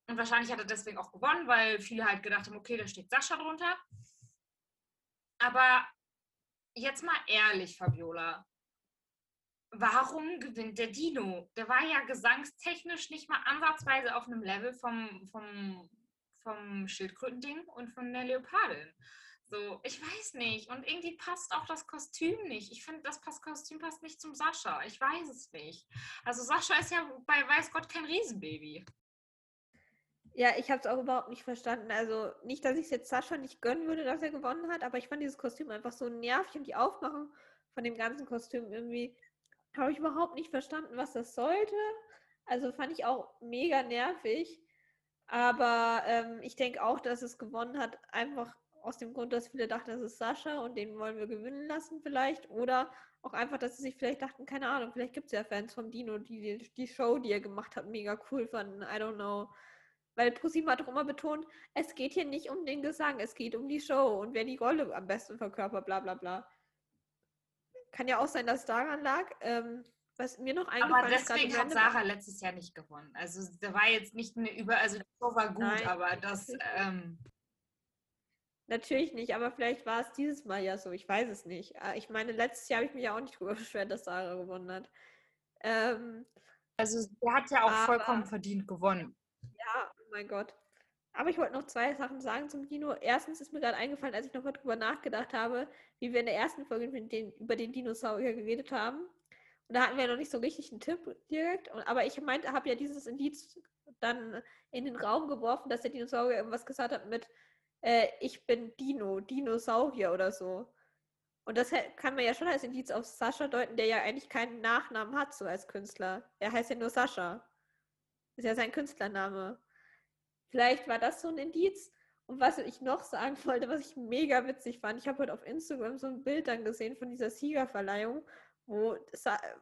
Und wahrscheinlich hat er deswegen auch gewonnen, weil viele halt gedacht haben, okay, da steht Sascha drunter. Aber jetzt mal ehrlich, Fabiola, warum gewinnt der Dino? Der war ja gesangstechnisch nicht mal ansatzweise auf einem Level vom, vom, vom Schildkrötending und von der Leopardin. So, ich weiß nicht. Und irgendwie passt auch das Kostüm nicht. Ich finde, das Kostüm passt nicht zum Sascha. Ich weiß es nicht. Also Sascha ist ja bei weiß Gott kein Riesenbaby. Ja, ich habe es auch überhaupt nicht verstanden. Also nicht, dass ich es jetzt Sascha nicht gönnen würde, dass er gewonnen hat, aber ich fand dieses Kostüm einfach so nervig und die Aufmachung von dem ganzen Kostüm irgendwie Habe ich überhaupt nicht verstanden, was das sollte. Also fand ich auch mega nervig. Aber ähm, ich denke auch, dass es gewonnen hat, einfach aus dem Grund, dass viele dachten, das ist Sascha und den wollen wir gewinnen lassen vielleicht. Oder auch einfach, dass sie sich vielleicht dachten, keine Ahnung, vielleicht gibt es ja Fans von Dino, die die Show, die er gemacht hat, mega cool fanden. I don't know. Weil ProSieben hat doch immer betont, es geht hier nicht um den Gesang, es geht um die Show und wer die Rolle am besten verkörpert, bla bla bla. Kann ja auch sein, dass es daran lag. Ähm, was mir noch eingefallen ist. Aber deswegen hat Sarah letztes Jahr nicht gewonnen. Also da war jetzt nicht eine über, also die Show war gut, Nein, aber das. Ähm, Natürlich nicht, aber vielleicht war es dieses Mal ja so. Ich weiß es nicht. Ah, ich meine, letztes Jahr habe ich mich ja auch nicht drüber beschwert, dass Sarah gewonnen hat. Ähm, also sie hat ja auch aber, vollkommen verdient gewonnen. Ja, oh mein Gott. Aber ich wollte noch zwei Sachen sagen zum Dino. Erstens ist mir gerade eingefallen, als ich noch mal drüber nachgedacht habe, wie wir in der ersten Folge den, über den Dinosaurier geredet haben. Und da hatten wir noch nicht so richtig einen Tipp direkt. Aber ich meinte, habe ja dieses Indiz dann in den Raum geworfen, dass der Dinosaurier irgendwas gesagt hat mit äh, ich bin Dino, Dinosaurier oder so. Und das kann man ja schon als Indiz auf Sascha deuten, der ja eigentlich keinen Nachnamen hat, so als Künstler. Er heißt ja nur Sascha. Ist ja sein Künstlername. Vielleicht war das so ein Indiz. Und was ich noch sagen wollte, was ich mega witzig fand, ich habe heute auf Instagram so ein Bild dann gesehen von dieser Siegerverleihung, wo,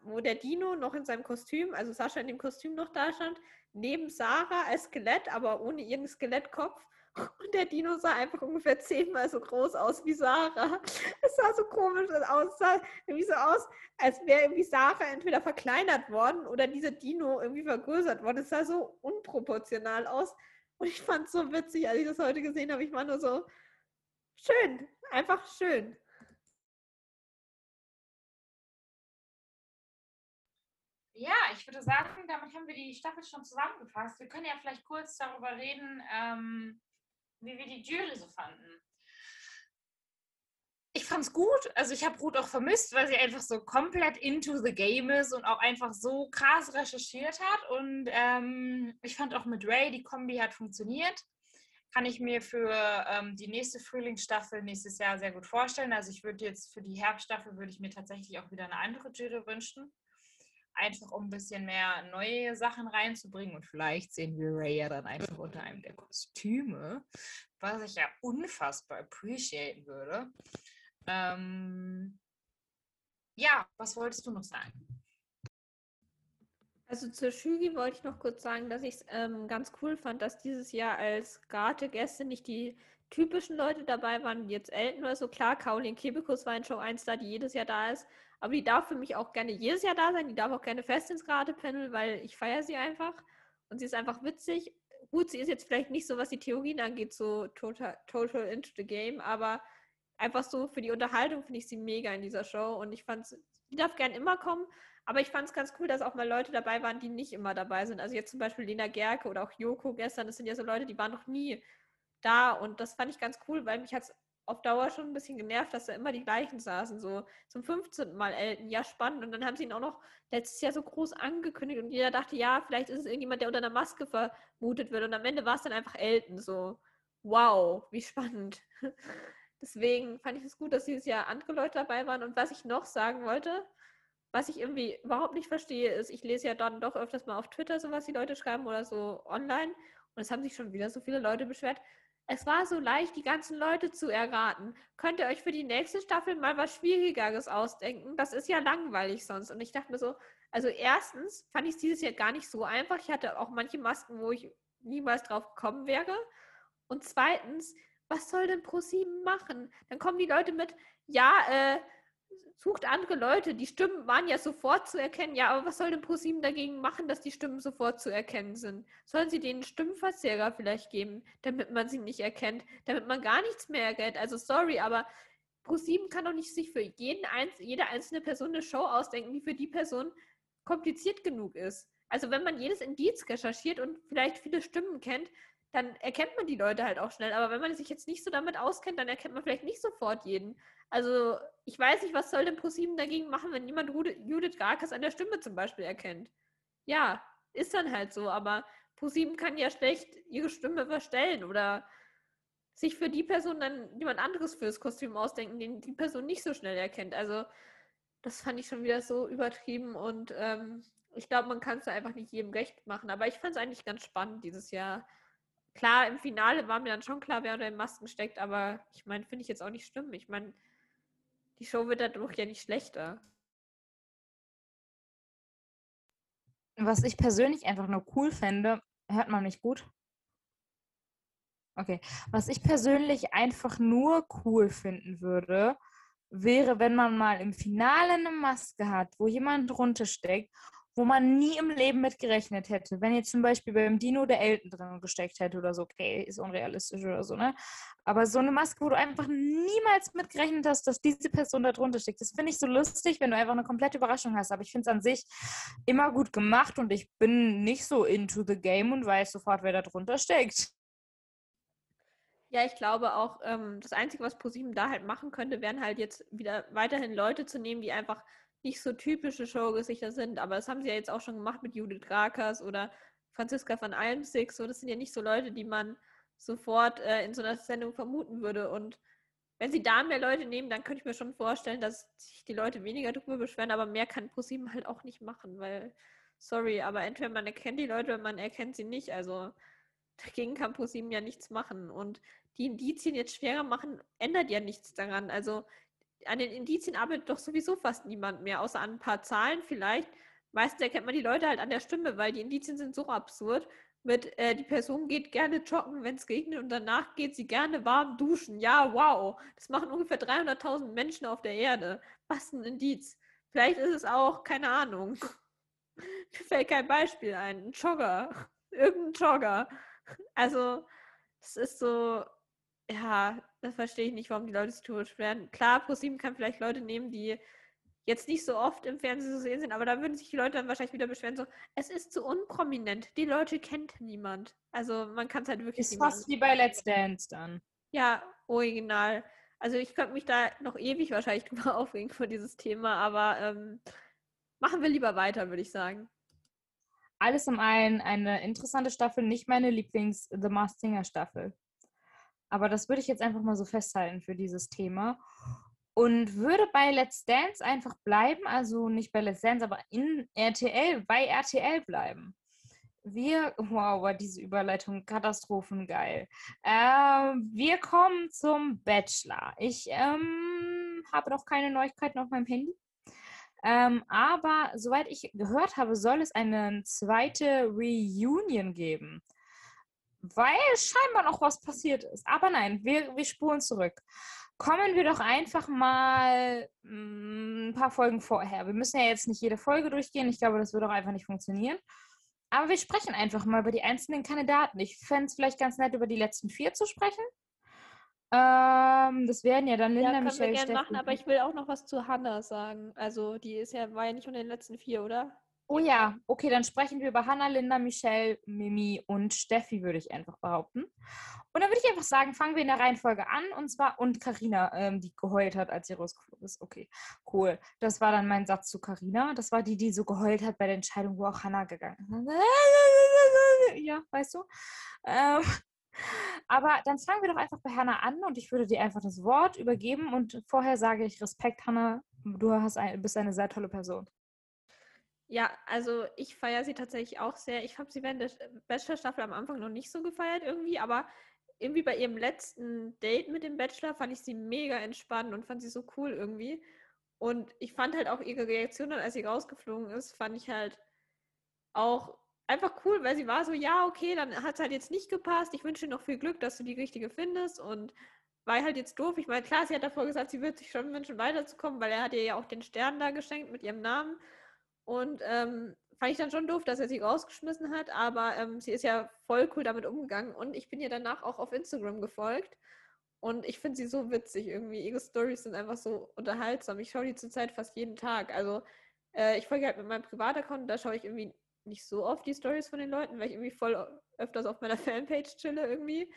wo der Dino noch in seinem Kostüm, also Sascha in dem Kostüm noch da stand, neben Sarah als Skelett, aber ohne ihren Skelettkopf und der Dino sah einfach ungefähr zehnmal so groß aus wie Sarah. Es sah so komisch aus. Es sah irgendwie so aus, als wäre irgendwie Sarah entweder verkleinert worden oder dieser Dino irgendwie vergrößert worden. Es sah so unproportional aus. Und ich fand es so witzig, als ich das heute gesehen habe. Ich war nur so, schön, einfach schön. Ja, ich würde sagen, damit haben wir die Staffel schon zusammengefasst. Wir können ja vielleicht kurz darüber reden, ähm, wie wir die Jury so fanden. Ich fand es gut. Also ich habe Ruth auch vermisst, weil sie einfach so komplett into the game ist und auch einfach so krass recherchiert hat. Und ähm, ich fand auch mit Ray, die Kombi hat funktioniert. Kann ich mir für ähm, die nächste Frühlingsstaffel nächstes Jahr sehr gut vorstellen. Also ich würde jetzt für die Herbststaffel würde ich mir tatsächlich auch wieder eine andere Jury wünschen einfach um ein bisschen mehr neue Sachen reinzubringen. Und vielleicht sehen wir Ray ja dann einfach unter einem der Kostüme, was ich ja unfassbar appreciaten würde. Ähm, ja, was wolltest du noch sagen? Also zur Shügi wollte ich noch kurz sagen, dass ich es ähm, ganz cool fand, dass dieses Jahr als Garte-Gäste nicht die typischen Leute dabei waren, jetzt Elton oder so. Klar, Caroline Kebekus war in Show 1 da, die jedes Jahr da ist. Aber die darf für mich auch gerne jedes Jahr da sein. Die darf auch gerne fest ins Gerade-Panel, weil ich feiere sie einfach. Und sie ist einfach witzig. Gut, sie ist jetzt vielleicht nicht so, was die Theorien angeht, so total, total into the game, aber einfach so für die Unterhaltung finde ich sie mega in dieser Show. Und ich fand sie darf gerne immer kommen, aber ich fand es ganz cool, dass auch mal Leute dabei waren, die nicht immer dabei sind. Also jetzt zum Beispiel Lena Gerke oder auch Joko gestern, das sind ja so Leute, die waren noch nie da und das fand ich ganz cool, weil mich hat es auf Dauer schon ein bisschen genervt, dass da immer die gleichen saßen, so zum 15. Mal Elton. Ja, spannend. Und dann haben sie ihn auch noch letztes Jahr so groß angekündigt und jeder dachte, ja, vielleicht ist es irgendjemand, der unter einer Maske vermutet wird. Und am Ende war es dann einfach Elton. So, wow, wie spannend. Deswegen fand ich es gut, dass dieses Jahr andere Leute dabei waren. Und was ich noch sagen wollte, was ich irgendwie überhaupt nicht verstehe, ist, ich lese ja dann doch öfters mal auf Twitter so, was die Leute schreiben oder so online. Und es haben sich schon wieder so viele Leute beschwert. Es war so leicht, die ganzen Leute zu erraten. Könnt ihr euch für die nächste Staffel mal was Schwierigeres ausdenken? Das ist ja langweilig sonst. Und ich dachte mir so, also erstens fand ich es dieses Jahr gar nicht so einfach. Ich hatte auch manche Masken, wo ich niemals drauf gekommen wäre. Und zweitens, was soll denn ProSieben machen? Dann kommen die Leute mit, ja, äh, sucht andere Leute. Die Stimmen waren ja sofort zu erkennen. Ja, aber was soll denn ProSieben dagegen machen, dass die Stimmen sofort zu erkennen sind? Sollen sie denen Stimmenverzehrer vielleicht geben, damit man sie nicht erkennt, damit man gar nichts mehr erkennt? Also sorry, aber ProSieben kann doch nicht sich für jeden Einz jede einzelne Person eine Show ausdenken, die für die Person kompliziert genug ist. Also wenn man jedes Indiz recherchiert und vielleicht viele Stimmen kennt, dann erkennt man die Leute halt auch schnell. Aber wenn man sich jetzt nicht so damit auskennt, dann erkennt man vielleicht nicht sofort jeden. Also ich weiß nicht, was soll denn ProSieben dagegen machen, wenn jemand Judith Garkas an der Stimme zum Beispiel erkennt. Ja, ist dann halt so, aber ProSieben kann ja schlecht ihre Stimme verstellen oder sich für die Person dann jemand anderes fürs Kostüm ausdenken, den die Person nicht so schnell erkennt. Also das fand ich schon wieder so übertrieben und ähm, ich glaube, man kann es einfach nicht jedem recht machen. Aber ich fand es eigentlich ganz spannend dieses Jahr. Klar, im Finale war mir dann schon klar, wer unter den Masken steckt, aber ich meine, finde ich jetzt auch nicht schlimm. Ich meine, die Show wird dadurch ja nicht schlechter. Was ich persönlich einfach nur cool fände, hört man mich gut? Okay. Was ich persönlich einfach nur cool finden würde, wäre, wenn man mal im Finale eine Maske hat, wo jemand drunter steckt wo man nie im Leben mit gerechnet hätte. Wenn jetzt zum Beispiel beim Dino der Elton drin gesteckt hätte oder so, okay, ist unrealistisch oder so, ne? Aber so eine Maske, wo du einfach niemals mit gerechnet hast, dass diese Person da drunter steckt, das finde ich so lustig, wenn du einfach eine komplette Überraschung hast. Aber ich finde es an sich immer gut gemacht und ich bin nicht so into the game und weiß sofort, wer da drunter steckt. Ja, ich glaube auch, ähm, das Einzige, was ProSieben da halt machen könnte, wären halt jetzt wieder weiterhin Leute zu nehmen, die einfach nicht so typische Showgesichter sind, aber das haben sie ja jetzt auch schon gemacht mit Judith Krakers oder Franziska von Almsig. So, das sind ja nicht so Leute, die man sofort äh, in so einer Sendung vermuten würde. Und wenn sie da mehr Leute nehmen, dann könnte ich mir schon vorstellen, dass sich die Leute weniger darüber beschweren, aber mehr kann ProSieben halt auch nicht machen, weil, sorry, aber entweder man erkennt die Leute oder man erkennt sie nicht. Also dagegen kann ProSieben ja nichts machen. Und die Indizien jetzt schwerer machen, ändert ja nichts daran. Also an den Indizien arbeitet doch sowieso fast niemand mehr, außer an ein paar Zahlen vielleicht. Meistens erkennt man die Leute halt an der Stimme, weil die Indizien sind so absurd. Mit, äh, die Person geht gerne joggen, wenn es regnet und danach geht sie gerne warm duschen. Ja, wow. Das machen ungefähr 300.000 Menschen auf der Erde. Was ein Indiz. Vielleicht ist es auch, keine Ahnung. Mir fällt kein Beispiel ein. Ein Jogger. Irgendein Jogger. Also, es ist so, ja, das verstehe ich nicht, warum die Leute sich darüber beschweren. Klar, ProSieben kann vielleicht Leute nehmen, die jetzt nicht so oft im Fernsehen zu sehen sind, aber da würden sich die Leute dann wahrscheinlich wieder beschweren, so, es ist zu unprominent, die Leute kennt niemand. Also man kann es halt wirklich Ist fast wie bei Let's Dance dann. Ja, original. Also ich könnte mich da noch ewig wahrscheinlich drüber aufregen für dieses Thema, aber ähm, machen wir lieber weiter, würde ich sagen. Alles in allem eine interessante Staffel, nicht meine Lieblings-The Masked Singer Staffel. Aber das würde ich jetzt einfach mal so festhalten für dieses Thema. Und würde bei Let's Dance einfach bleiben, also nicht bei Let's Dance, aber in RTL, bei RTL bleiben. Wir, wow, war diese Überleitung katastrophengeil. Äh, wir kommen zum Bachelor. Ich ähm, habe noch keine Neuigkeiten auf meinem Handy. Ähm, aber soweit ich gehört habe, soll es eine zweite Reunion geben weil scheinbar noch was passiert ist. Aber nein, wir, wir spuren zurück. Kommen wir doch einfach mal mm, ein paar Folgen vorher. Wir müssen ja jetzt nicht jede Folge durchgehen. Ich glaube, das würde auch einfach nicht funktionieren. Aber wir sprechen einfach mal über die einzelnen Kandidaten. Ich fände es vielleicht ganz nett, über die letzten vier zu sprechen. Ähm, das werden ja dann Linda, ja, Michelle, wir gerne machen, aber ich will auch noch was zu Hannah sagen. Also, die ist ja, war ja nicht unter den letzten vier, oder? Oh ja, okay, dann sprechen wir über Hannah, Linda, Michelle, Mimi und Steffi, würde ich einfach behaupten. Und dann würde ich einfach sagen, fangen wir in der Reihenfolge an und zwar und Karina, ähm, die geheult hat, als sie rausgeflogen ist. Okay, cool. Das war dann mein Satz zu Karina. Das war die, die so geheult hat bei der Entscheidung, wo auch Hannah gegangen ist. Ja, weißt du? Ähm, aber dann fangen wir doch einfach bei Hannah an und ich würde dir einfach das Wort übergeben und vorher sage ich Respekt, Hannah. Du hast ein, bist eine sehr tolle Person. Ja, also ich feiere sie tatsächlich auch sehr. Ich habe sie während der Bachelor-Staffel am Anfang noch nicht so gefeiert irgendwie, aber irgendwie bei ihrem letzten Date mit dem Bachelor fand ich sie mega entspannt und fand sie so cool irgendwie. Und ich fand halt auch ihre Reaktion dann, als sie rausgeflogen ist, fand ich halt auch einfach cool, weil sie war so, ja, okay, dann hat es halt jetzt nicht gepasst. Ich wünsche dir noch viel Glück, dass du die richtige findest und war halt jetzt doof. Ich meine, klar, sie hat davor gesagt, sie wird sich schon wünschen, weiterzukommen, weil er hat ihr ja auch den Stern da geschenkt mit ihrem Namen. Und ähm, fand ich dann schon doof, dass er sie rausgeschmissen hat, aber ähm, sie ist ja voll cool damit umgegangen und ich bin ihr danach auch auf Instagram gefolgt und ich finde sie so witzig irgendwie. Ihre Stories sind einfach so unterhaltsam. Ich schaue die zurzeit fast jeden Tag. Also äh, ich folge halt mit meinem Privataccount, da schaue ich irgendwie nicht so oft die Stories von den Leuten, weil ich irgendwie voll öfters auf meiner Fanpage chille irgendwie.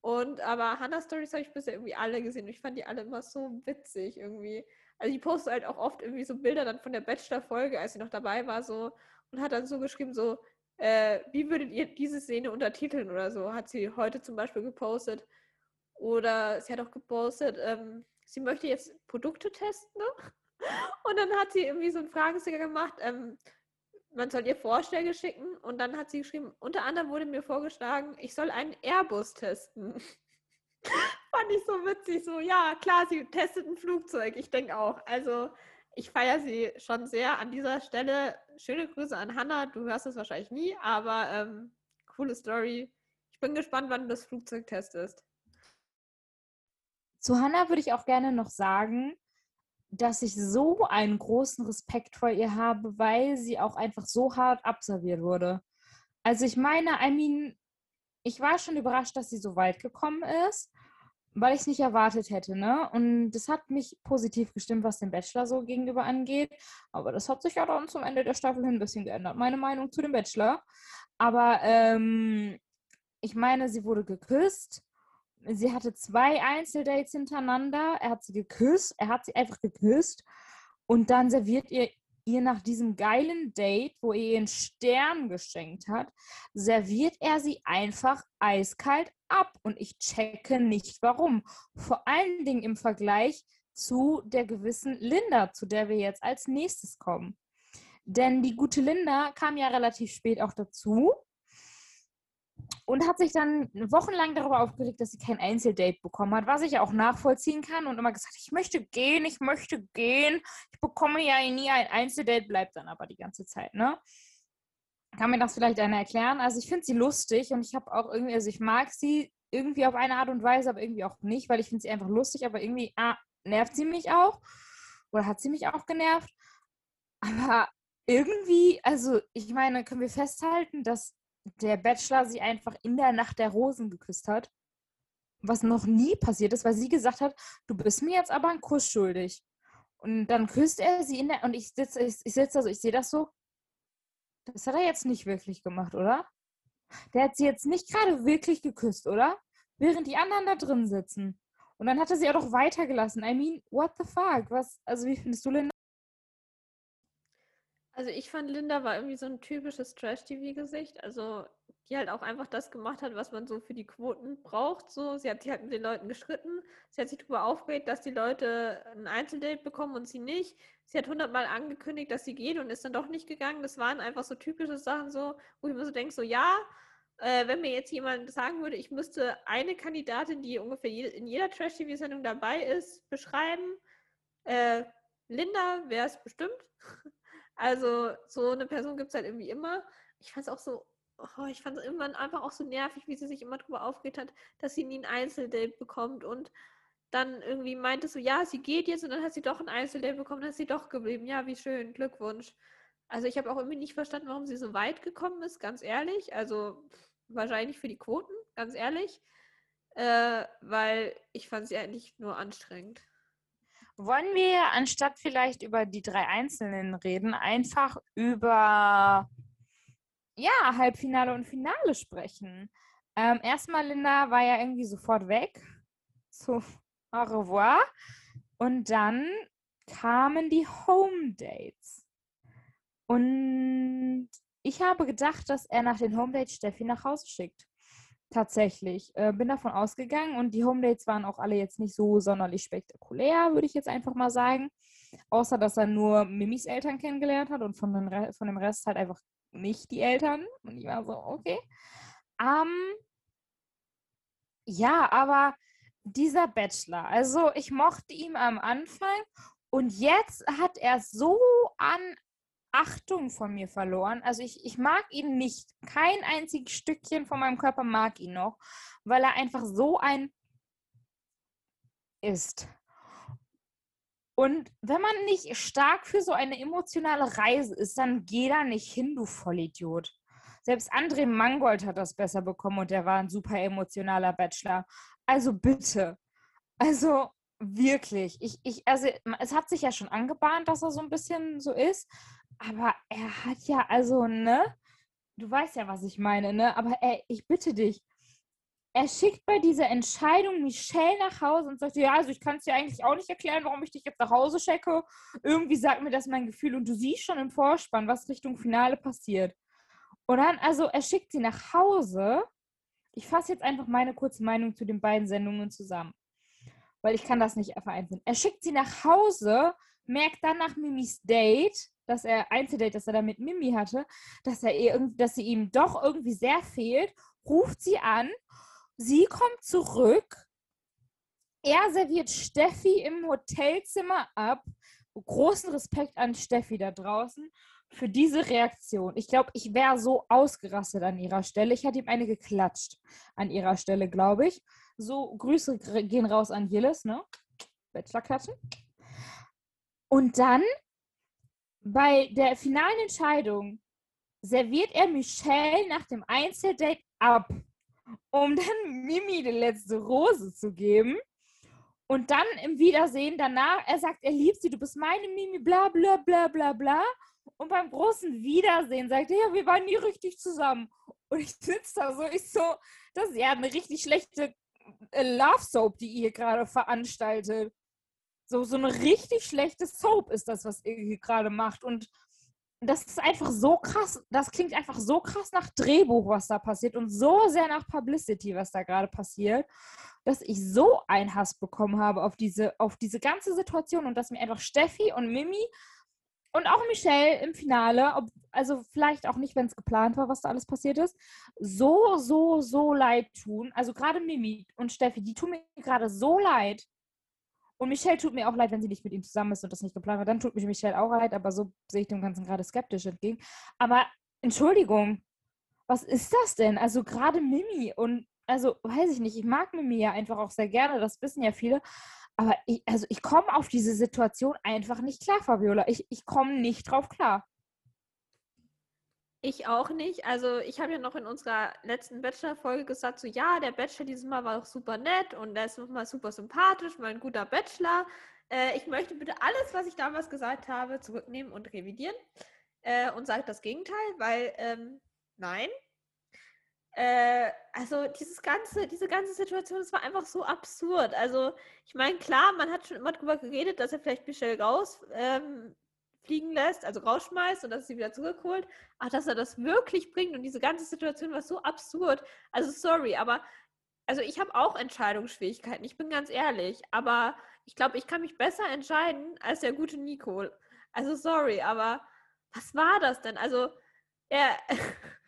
Und aber Hannah Stories habe ich bisher irgendwie alle gesehen und ich fand die alle immer so witzig irgendwie. Also die postet halt auch oft irgendwie so Bilder dann von der Bachelor-Folge, als sie noch dabei war, so und hat dann so geschrieben, so, äh, wie würdet ihr diese Szene untertiteln oder so, hat sie heute zum Beispiel gepostet. Oder sie hat auch gepostet, ähm, sie möchte jetzt Produkte testen. Und dann hat sie irgendwie so einen Fragesticker gemacht, ähm, man soll ihr Vorschläge schicken und dann hat sie geschrieben, unter anderem wurde mir vorgeschlagen, ich soll einen Airbus testen. Fand ich so witzig, so ja, klar, sie testet ein Flugzeug, ich denke auch. Also ich feiere sie schon sehr an dieser Stelle. Schöne Grüße an Hannah, du hörst es wahrscheinlich nie, aber ähm, coole Story. Ich bin gespannt, wann du das Flugzeug testest. Zu Hannah würde ich auch gerne noch sagen, dass ich so einen großen Respekt vor ihr habe, weil sie auch einfach so hart absolviert wurde. Also ich meine, I mean, ich war schon überrascht, dass sie so weit gekommen ist, weil ich es nicht erwartet hätte, ne? Und das hat mich positiv gestimmt, was den Bachelor so gegenüber angeht. Aber das hat sich ja dann zum Ende der Staffel hin ein bisschen geändert, meine Meinung zu dem Bachelor. Aber ähm, ich meine, sie wurde geküsst sie hatte zwei Einzeldates hintereinander. Er hat sie geküsst, er hat sie einfach geküsst und dann serviert ihr ihr nach diesem geilen Date, wo er ihr einen Stern geschenkt hat, serviert er sie einfach eiskalt ab und ich checke nicht warum. Vor allen Dingen im Vergleich zu der gewissen Linda, zu der wir jetzt als nächstes kommen. Denn die gute Linda kam ja relativ spät auch dazu und hat sich dann wochenlang darüber aufgeregt, dass sie kein Einzeldate bekommen hat, was ich auch nachvollziehen kann und immer gesagt, ich möchte gehen, ich möchte gehen, ich bekomme ja nie ein Einzeldate, bleibt dann aber die ganze Zeit, ne? Kann mir das vielleicht einer erklären? Also ich finde sie lustig und ich habe auch irgendwie, also ich mag sie irgendwie auf eine Art und Weise, aber irgendwie auch nicht, weil ich finde sie einfach lustig, aber irgendwie ah, nervt sie mich auch oder hat sie mich auch genervt. Aber irgendwie, also ich meine, können wir festhalten, dass der Bachelor sie einfach in der Nacht der Rosen geküsst hat. Was noch nie passiert ist, weil sie gesagt hat, du bist mir jetzt aber einen Kuss schuldig. Und dann küsst er sie in der. Und ich sitze ich, ich sitz da so, ich sehe das so. Das hat er jetzt nicht wirklich gemacht, oder? Der hat sie jetzt nicht gerade wirklich geküsst, oder? Während die anderen da drin sitzen. Und dann hat er sie auch noch weitergelassen. I mean, what the fuck? Was, also wie findest du Linda? Also ich fand, Linda war irgendwie so ein typisches Trash-TV-Gesicht. Also die halt auch einfach das gemacht hat, was man so für die Quoten braucht. So, sie hat sich halt mit den Leuten geschritten. Sie hat sich darüber aufgeregt, dass die Leute ein Einzeldate bekommen und sie nicht. Sie hat hundertmal angekündigt, dass sie geht und ist dann doch nicht gegangen. Das waren einfach so typische Sachen, so, wo ich mir so denke, so ja, äh, wenn mir jetzt jemand sagen würde, ich müsste eine Kandidatin, die ungefähr je in jeder Trash-TV-Sendung dabei ist, beschreiben, äh, Linda wäre es bestimmt. Also so eine Person gibt es halt irgendwie immer. Ich fand es auch so, oh, ich fand es irgendwann einfach auch so nervig, wie sie sich immer darüber aufgeregt hat, dass sie nie ein Einzeldate bekommt und dann irgendwie meinte so, ja, sie geht jetzt und dann hat sie doch ein Einzeldate bekommen, dann ist sie doch geblieben. Ja, wie schön, Glückwunsch. Also ich habe auch irgendwie nicht verstanden, warum sie so weit gekommen ist, ganz ehrlich. Also wahrscheinlich für die Quoten, ganz ehrlich. Äh, weil ich fand sie eigentlich nur anstrengend. Wollen wir, anstatt vielleicht über die drei Einzelnen reden, einfach über ja, Halbfinale und Finale sprechen? Ähm, erstmal, Linda war ja irgendwie sofort weg. So, au revoir. Und dann kamen die Home Dates. Und ich habe gedacht, dass er nach den Home Dates Steffi nach Hause schickt. Tatsächlich. Äh, bin davon ausgegangen und die Home waren auch alle jetzt nicht so sonderlich spektakulär, würde ich jetzt einfach mal sagen. Außer, dass er nur Mimis Eltern kennengelernt hat und von, den von dem Rest halt einfach nicht die Eltern. Und ich war so, okay. Ähm, ja, aber dieser Bachelor, also ich mochte ihn am Anfang und jetzt hat er so an Achtung von mir verloren. Also ich, ich mag ihn nicht. Kein einziges Stückchen von meinem Körper mag ihn noch, weil er einfach so ein ist. Und wenn man nicht stark für so eine emotionale Reise ist, dann geh da nicht hin, du Vollidiot. Selbst André Mangold hat das besser bekommen und der war ein super emotionaler Bachelor. Also bitte. Also wirklich. Ich, ich, also es hat sich ja schon angebahnt, dass er so ein bisschen so ist. Aber er hat ja, also, ne? Du weißt ja, was ich meine, ne? Aber ey, ich bitte dich. Er schickt bei dieser Entscheidung Michelle nach Hause und sagt, ja, also ich kann es dir eigentlich auch nicht erklären, warum ich dich jetzt nach Hause schicke. Irgendwie sagt mir das mein Gefühl und du siehst schon im Vorspann, was Richtung Finale passiert. Und dann, also er schickt sie nach Hause. Ich fasse jetzt einfach meine kurze Meinung zu den beiden Sendungen zusammen, weil ich kann das nicht vereinzeln. Er schickt sie nach Hause merkt dann nach Mimis Date, dass er Einzeldate, das er da mit Mimi hatte, dass er ihr, dass sie ihm doch irgendwie sehr fehlt, ruft sie an, sie kommt zurück, er serviert Steffi im Hotelzimmer ab. Großen Respekt an Steffi da draußen für diese Reaktion. Ich glaube, ich wäre so ausgerastet an ihrer Stelle. Ich hätte ihm eine geklatscht an ihrer Stelle, glaube ich. So, Grüße gehen raus an Gilles, ne? Bachelor-Klatschen. Und dann bei der finalen Entscheidung serviert er Michelle nach dem Einzeldate ab, um dann Mimi die letzte Rose zu geben. Und dann im Wiedersehen danach, er sagt, er liebt sie, du bist meine Mimi, bla bla bla bla bla. Und beim großen Wiedersehen sagt er, ja, wir waren nie richtig zusammen. Und ich sitze da so, ich so, das ist ja eine richtig schlechte äh, Love Soap, die ihr gerade veranstaltet. So, so eine richtig schlechte Soap ist das, was ihr hier gerade macht. Und das ist einfach so krass, das klingt einfach so krass nach Drehbuch, was da passiert und so sehr nach Publicity, was da gerade passiert, dass ich so einen Hass bekommen habe auf diese, auf diese ganze Situation und dass mir einfach Steffi und Mimi und auch Michelle im Finale, ob, also vielleicht auch nicht, wenn es geplant war, was da alles passiert ist, so, so, so leid tun. Also gerade Mimi und Steffi, die tun mir gerade so leid. Und Michelle tut mir auch leid, wenn sie nicht mit ihm zusammen ist und das nicht geplant hat. Dann tut mich Michelle auch leid, aber so sehe ich dem Ganzen gerade skeptisch entgegen. Aber Entschuldigung, was ist das denn? Also gerade Mimi und also weiß ich nicht, ich mag Mimi ja einfach auch sehr gerne, das wissen ja viele. Aber ich, also ich komme auf diese Situation einfach nicht klar, Fabiola. Ich, ich komme nicht drauf klar. Ich auch nicht. Also ich habe ja noch in unserer letzten Bachelor-Folge gesagt, so ja, der Bachelor dieses Mal war auch super nett und er ist nochmal super sympathisch, mal ein guter Bachelor. Äh, ich möchte bitte alles, was ich damals gesagt habe, zurücknehmen und revidieren äh, und sage das Gegenteil, weil ähm, nein, äh, also dieses ganze, diese ganze Situation, das war einfach so absurd. Also ich meine, klar, man hat schon immer darüber geredet, dass er vielleicht Michelle raus ähm, fliegen lässt, also rausschmeißt und dass sie wieder zurückholt. Aber dass er das wirklich bringt und diese ganze Situation war so absurd. Also sorry, aber also ich habe auch Entscheidungsschwierigkeiten, ich bin ganz ehrlich, aber ich glaube, ich kann mich besser entscheiden als der gute Nico. Also sorry, aber was war das denn? Also er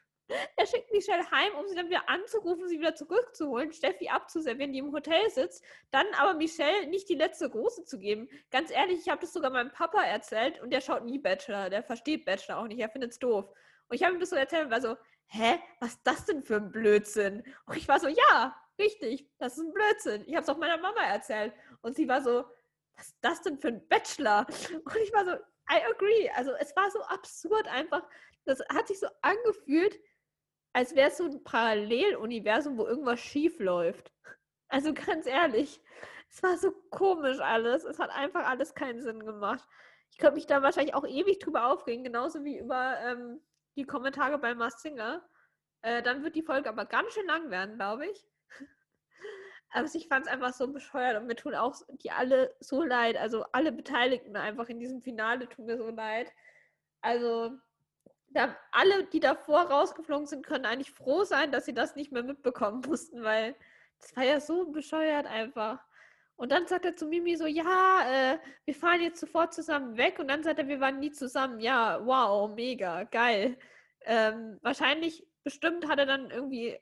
Er schickt Michelle heim, um sie dann wieder anzurufen, sie wieder zurückzuholen, Steffi abzuservieren, die im Hotel sitzt, dann aber Michelle nicht die letzte Große zu geben. Ganz ehrlich, ich habe das sogar meinem Papa erzählt und der schaut nie Bachelor, der versteht Bachelor auch nicht, er findet es doof. Und ich habe ihm das so erzählt und war so, hä, was ist das denn für ein Blödsinn? Und ich war so, ja, richtig, das ist ein Blödsinn. Ich habe es auch meiner Mama erzählt. Und sie war so, was ist das denn für ein Bachelor? Und ich war so, I agree. Also es war so absurd einfach. Das hat sich so angefühlt, als wäre es so ein Paralleluniversum, wo irgendwas schief läuft. Also ganz ehrlich, es war so komisch alles. Es hat einfach alles keinen Sinn gemacht. Ich könnte mich da wahrscheinlich auch ewig drüber aufregen, genauso wie über ähm, die Kommentare bei Mars Singer. Äh, dann wird die Folge aber ganz schön lang werden, glaube ich. aber ich fand es einfach so bescheuert und mir tun auch die alle so leid. Also alle Beteiligten einfach in diesem Finale tun mir so leid. Also da, alle, die davor rausgeflogen sind, können eigentlich froh sein, dass sie das nicht mehr mitbekommen mussten, weil das war ja so bescheuert einfach. Und dann sagt er zu Mimi so, ja, äh, wir fahren jetzt sofort zusammen weg. Und dann sagt er, wir waren nie zusammen. Ja, wow, mega, geil. Ähm, wahrscheinlich, bestimmt hat er dann irgendwie,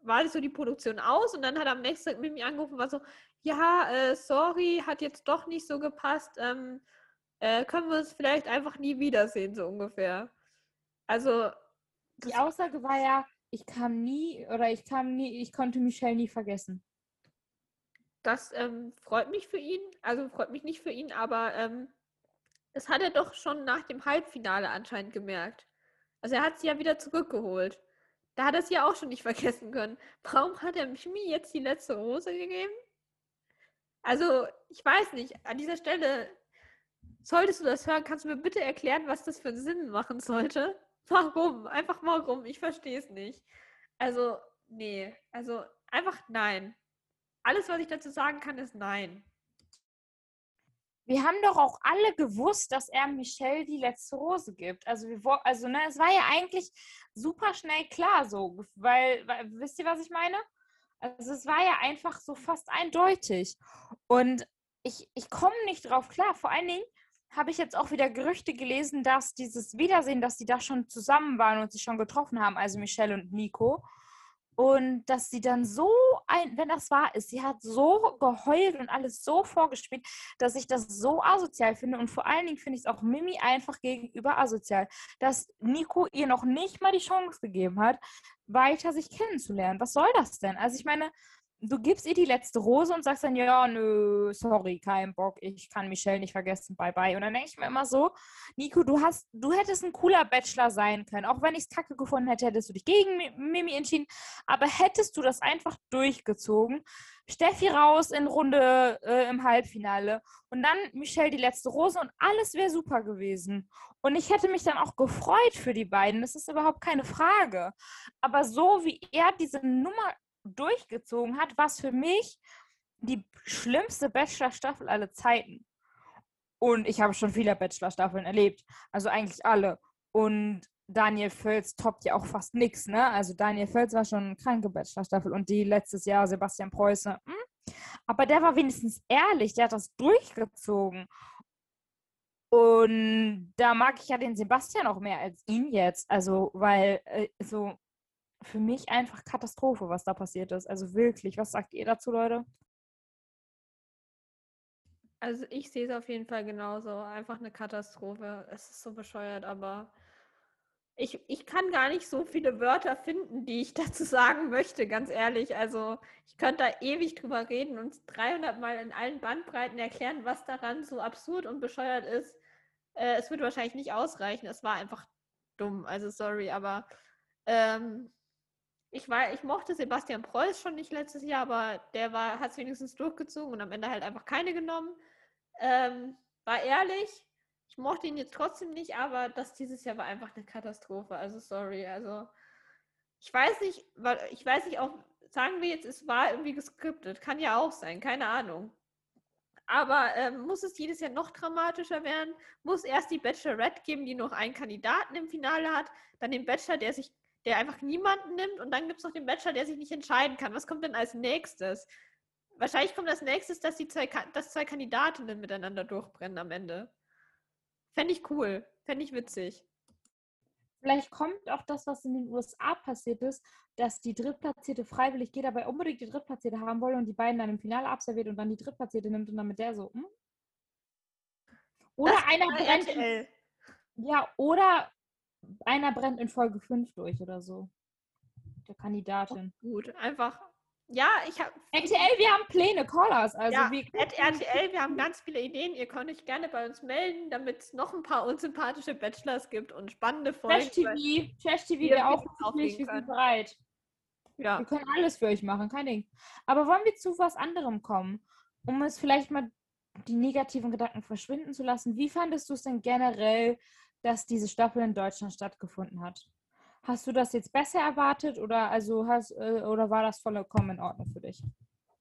war sich so die Produktion aus und dann hat er am nächsten Tag Mimi angerufen war so, ja, äh, sorry, hat jetzt doch nicht so gepasst. Ähm, äh, können wir uns vielleicht einfach nie wiedersehen, so ungefähr. Also. Die Aussage war ja, ich kam nie oder ich kam nie, ich konnte Michelle nie vergessen. Das ähm, freut mich für ihn, also freut mich nicht für ihn, aber ähm, das hat er doch schon nach dem Halbfinale anscheinend gemerkt. Also er hat sie ja wieder zurückgeholt. Da hat er es ja auch schon nicht vergessen können. Warum hat er Mimi jetzt die letzte Rose gegeben? Also, ich weiß nicht, an dieser Stelle, solltest du das hören, kannst du mir bitte erklären, was das für einen Sinn machen sollte? Warum? Einfach warum? Ich verstehe es nicht. Also, nee. Also, einfach nein. Alles, was ich dazu sagen kann, ist nein. Wir haben doch auch alle gewusst, dass er Michelle die letzte Rose gibt. Also, wir, also ne, es war ja eigentlich super schnell klar so, weil, weil, wisst ihr, was ich meine? Also es war ja einfach so fast eindeutig. Und ich, ich komme nicht drauf klar. Vor allen Dingen habe ich jetzt auch wieder Gerüchte gelesen, dass dieses Wiedersehen, dass die da schon zusammen waren und sich schon getroffen haben, also Michelle und Nico. Und dass sie dann so ein, wenn das wahr ist, sie hat so geheult und alles so vorgespielt, dass ich das so asozial finde. Und vor allen Dingen finde ich es auch Mimi einfach gegenüber asozial, dass Nico ihr noch nicht mal die Chance gegeben hat, weiter sich kennenzulernen. Was soll das denn? Also ich meine, du gibst ihr die letzte Rose und sagst dann, ja, nö, sorry, kein Bock, ich kann Michelle nicht vergessen, bye bye. Und dann denke ich mir immer so, Nico, du hast, du hättest ein cooler Bachelor sein können. Auch wenn ich es kacke gefunden hätte, hättest du dich gegen Mimi entschieden. Aber hättest du das einfach durchgezogen, Steffi raus in Runde äh, im Halbfinale und dann Michelle die letzte Rose und alles wäre super gewesen. Und ich hätte mich dann auch gefreut für die beiden. Das ist überhaupt keine Frage. Aber so wie er diese Nummer durchgezogen hat, was für mich die schlimmste Bachelor-Staffel aller Zeiten. Und ich habe schon viele Bachelor-Staffeln erlebt. Also eigentlich alle. Und Daniel Völz toppt ja auch fast nichts, ne? Also Daniel Völz war schon eine kranke Bachelor-Staffel und die letztes Jahr Sebastian Preuße. Hm? Aber der war wenigstens ehrlich, der hat das durchgezogen. Und da mag ich ja den Sebastian auch mehr als ihn jetzt. Also, weil äh, so für mich einfach Katastrophe, was da passiert ist. Also wirklich, was sagt ihr dazu, Leute? Also ich sehe es auf jeden Fall genauso. Einfach eine Katastrophe. Es ist so bescheuert, aber ich, ich kann gar nicht so viele Wörter finden, die ich dazu sagen möchte, ganz ehrlich. Also ich könnte da ewig drüber reden und 300 Mal in allen Bandbreiten erklären, was daran so absurd und bescheuert ist. Äh, es wird wahrscheinlich nicht ausreichen. Es war einfach dumm. Also sorry, aber ähm, ich, war, ich mochte Sebastian Preuß schon nicht letztes Jahr, aber der hat es wenigstens durchgezogen und am Ende halt einfach keine genommen. Ähm, war ehrlich, ich mochte ihn jetzt trotzdem nicht, aber das dieses Jahr war einfach eine Katastrophe. Also sorry. Also ich weiß nicht, ich weiß nicht auch, sagen wir jetzt, es war irgendwie geskriptet. Kann ja auch sein, keine Ahnung. Aber ähm, muss es jedes Jahr noch dramatischer werden? Muss erst die Bachelorette geben, die noch einen Kandidaten im Finale hat, dann den Bachelor, der sich der einfach niemanden nimmt und dann gibt es noch den Bachelor, der sich nicht entscheiden kann. Was kommt denn als nächstes? Wahrscheinlich kommt als nächstes, dass die zwei, dass zwei Kandidatinnen miteinander durchbrennen am Ende. Fände ich cool. Fände ich witzig. Vielleicht kommt auch das, was in den USA passiert ist, dass die Drittplatzierte freiwillig geht, aber unbedingt die Drittplatzierte haben wolle und die beiden dann im Finale absolviert und dann die Drittplatzierte nimmt und dann mit der so, hm? Oder das einer brennt. Ja, oder einer brennt in Folge 5 durch oder so. Der Kandidatin. Oh, gut, einfach. Ja, ich habe. RTL, wir haben Pläne, Callers. Also ja, wir RTL, wir haben ganz viele Ideen. Ihr könnt euch gerne bei uns melden, damit es noch ein paar unsympathische Bachelors gibt und spannende Folgen. Trash TV, Trash TV wäre auch wirklich, wir sind bereit. Ja. Wir können alles für euch machen, kein Ding. Aber wollen wir zu was anderem kommen, um es vielleicht mal die negativen Gedanken verschwinden zu lassen? Wie fandest du es denn generell, dass diese Staffel in Deutschland stattgefunden hat. Hast du das jetzt besser erwartet oder also hast äh, oder war das vollkommen in Ordnung für dich?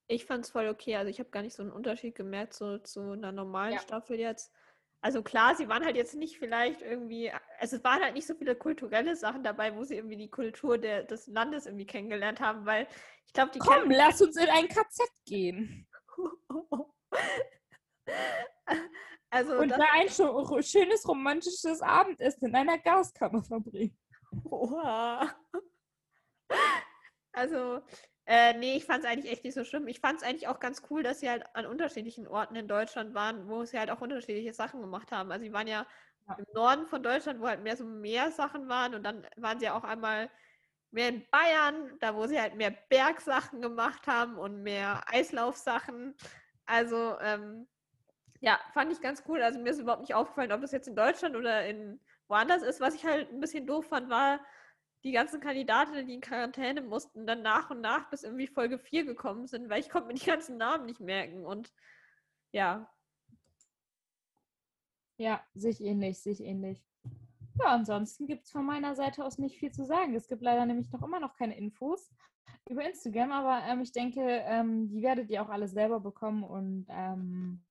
Ich fand es voll okay. Also ich habe gar nicht so einen Unterschied gemerkt so, zu einer normalen ja. Staffel jetzt. Also klar, sie waren halt jetzt nicht vielleicht irgendwie, also es waren halt nicht so viele kulturelle Sachen dabei, wo sie irgendwie die Kultur der, des Landes irgendwie kennengelernt haben, weil ich glaube, die Komm, lass uns in ein KZ gehen. Also und da ein schönes romantisches Abendessen in einer Gaskammer verbringen. Oha. Also, äh, nee, ich fand es eigentlich echt nicht so schlimm. Ich fand es eigentlich auch ganz cool, dass sie halt an unterschiedlichen Orten in Deutschland waren, wo sie halt auch unterschiedliche Sachen gemacht haben. Also sie waren ja, ja. im Norden von Deutschland, wo halt mehr so mehr Sachen waren und dann waren sie auch einmal mehr in Bayern, da wo sie halt mehr Bergsachen gemacht haben und mehr Eislaufsachen. Also ähm, ja, fand ich ganz cool. Also mir ist überhaupt nicht aufgefallen, ob das jetzt in Deutschland oder in woanders ist. Was ich halt ein bisschen doof fand, war, die ganzen Kandidatinnen, die in Quarantäne mussten, dann nach und nach bis irgendwie Folge 4 gekommen sind, weil ich konnte mir die ganzen Namen nicht merken. Und ja. Ja, sich ähnlich, sich ähnlich. Ja, ansonsten gibt es von meiner Seite aus nicht viel zu sagen. Es gibt leider nämlich noch immer noch keine Infos über Instagram, aber ähm, ich denke, ähm, die werdet ihr auch alle selber bekommen und ähm,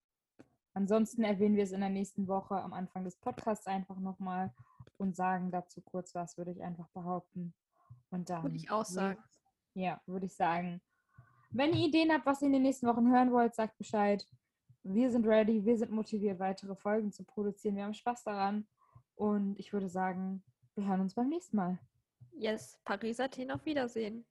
Ansonsten erwähnen wir es in der nächsten Woche am Anfang des Podcasts einfach nochmal und sagen dazu kurz was, würde ich einfach behaupten. Und dann. Würde ich auch sagen. Ja, würde ich sagen. Wenn ihr Ideen habt, was ihr in den nächsten Wochen hören wollt, sagt Bescheid. wir sind ready, wir sind motiviert, weitere Folgen zu produzieren. Wir haben Spaß daran. Und ich würde sagen, wir hören uns beim nächsten Mal. Yes, Paris, Athen, auf Wiedersehen.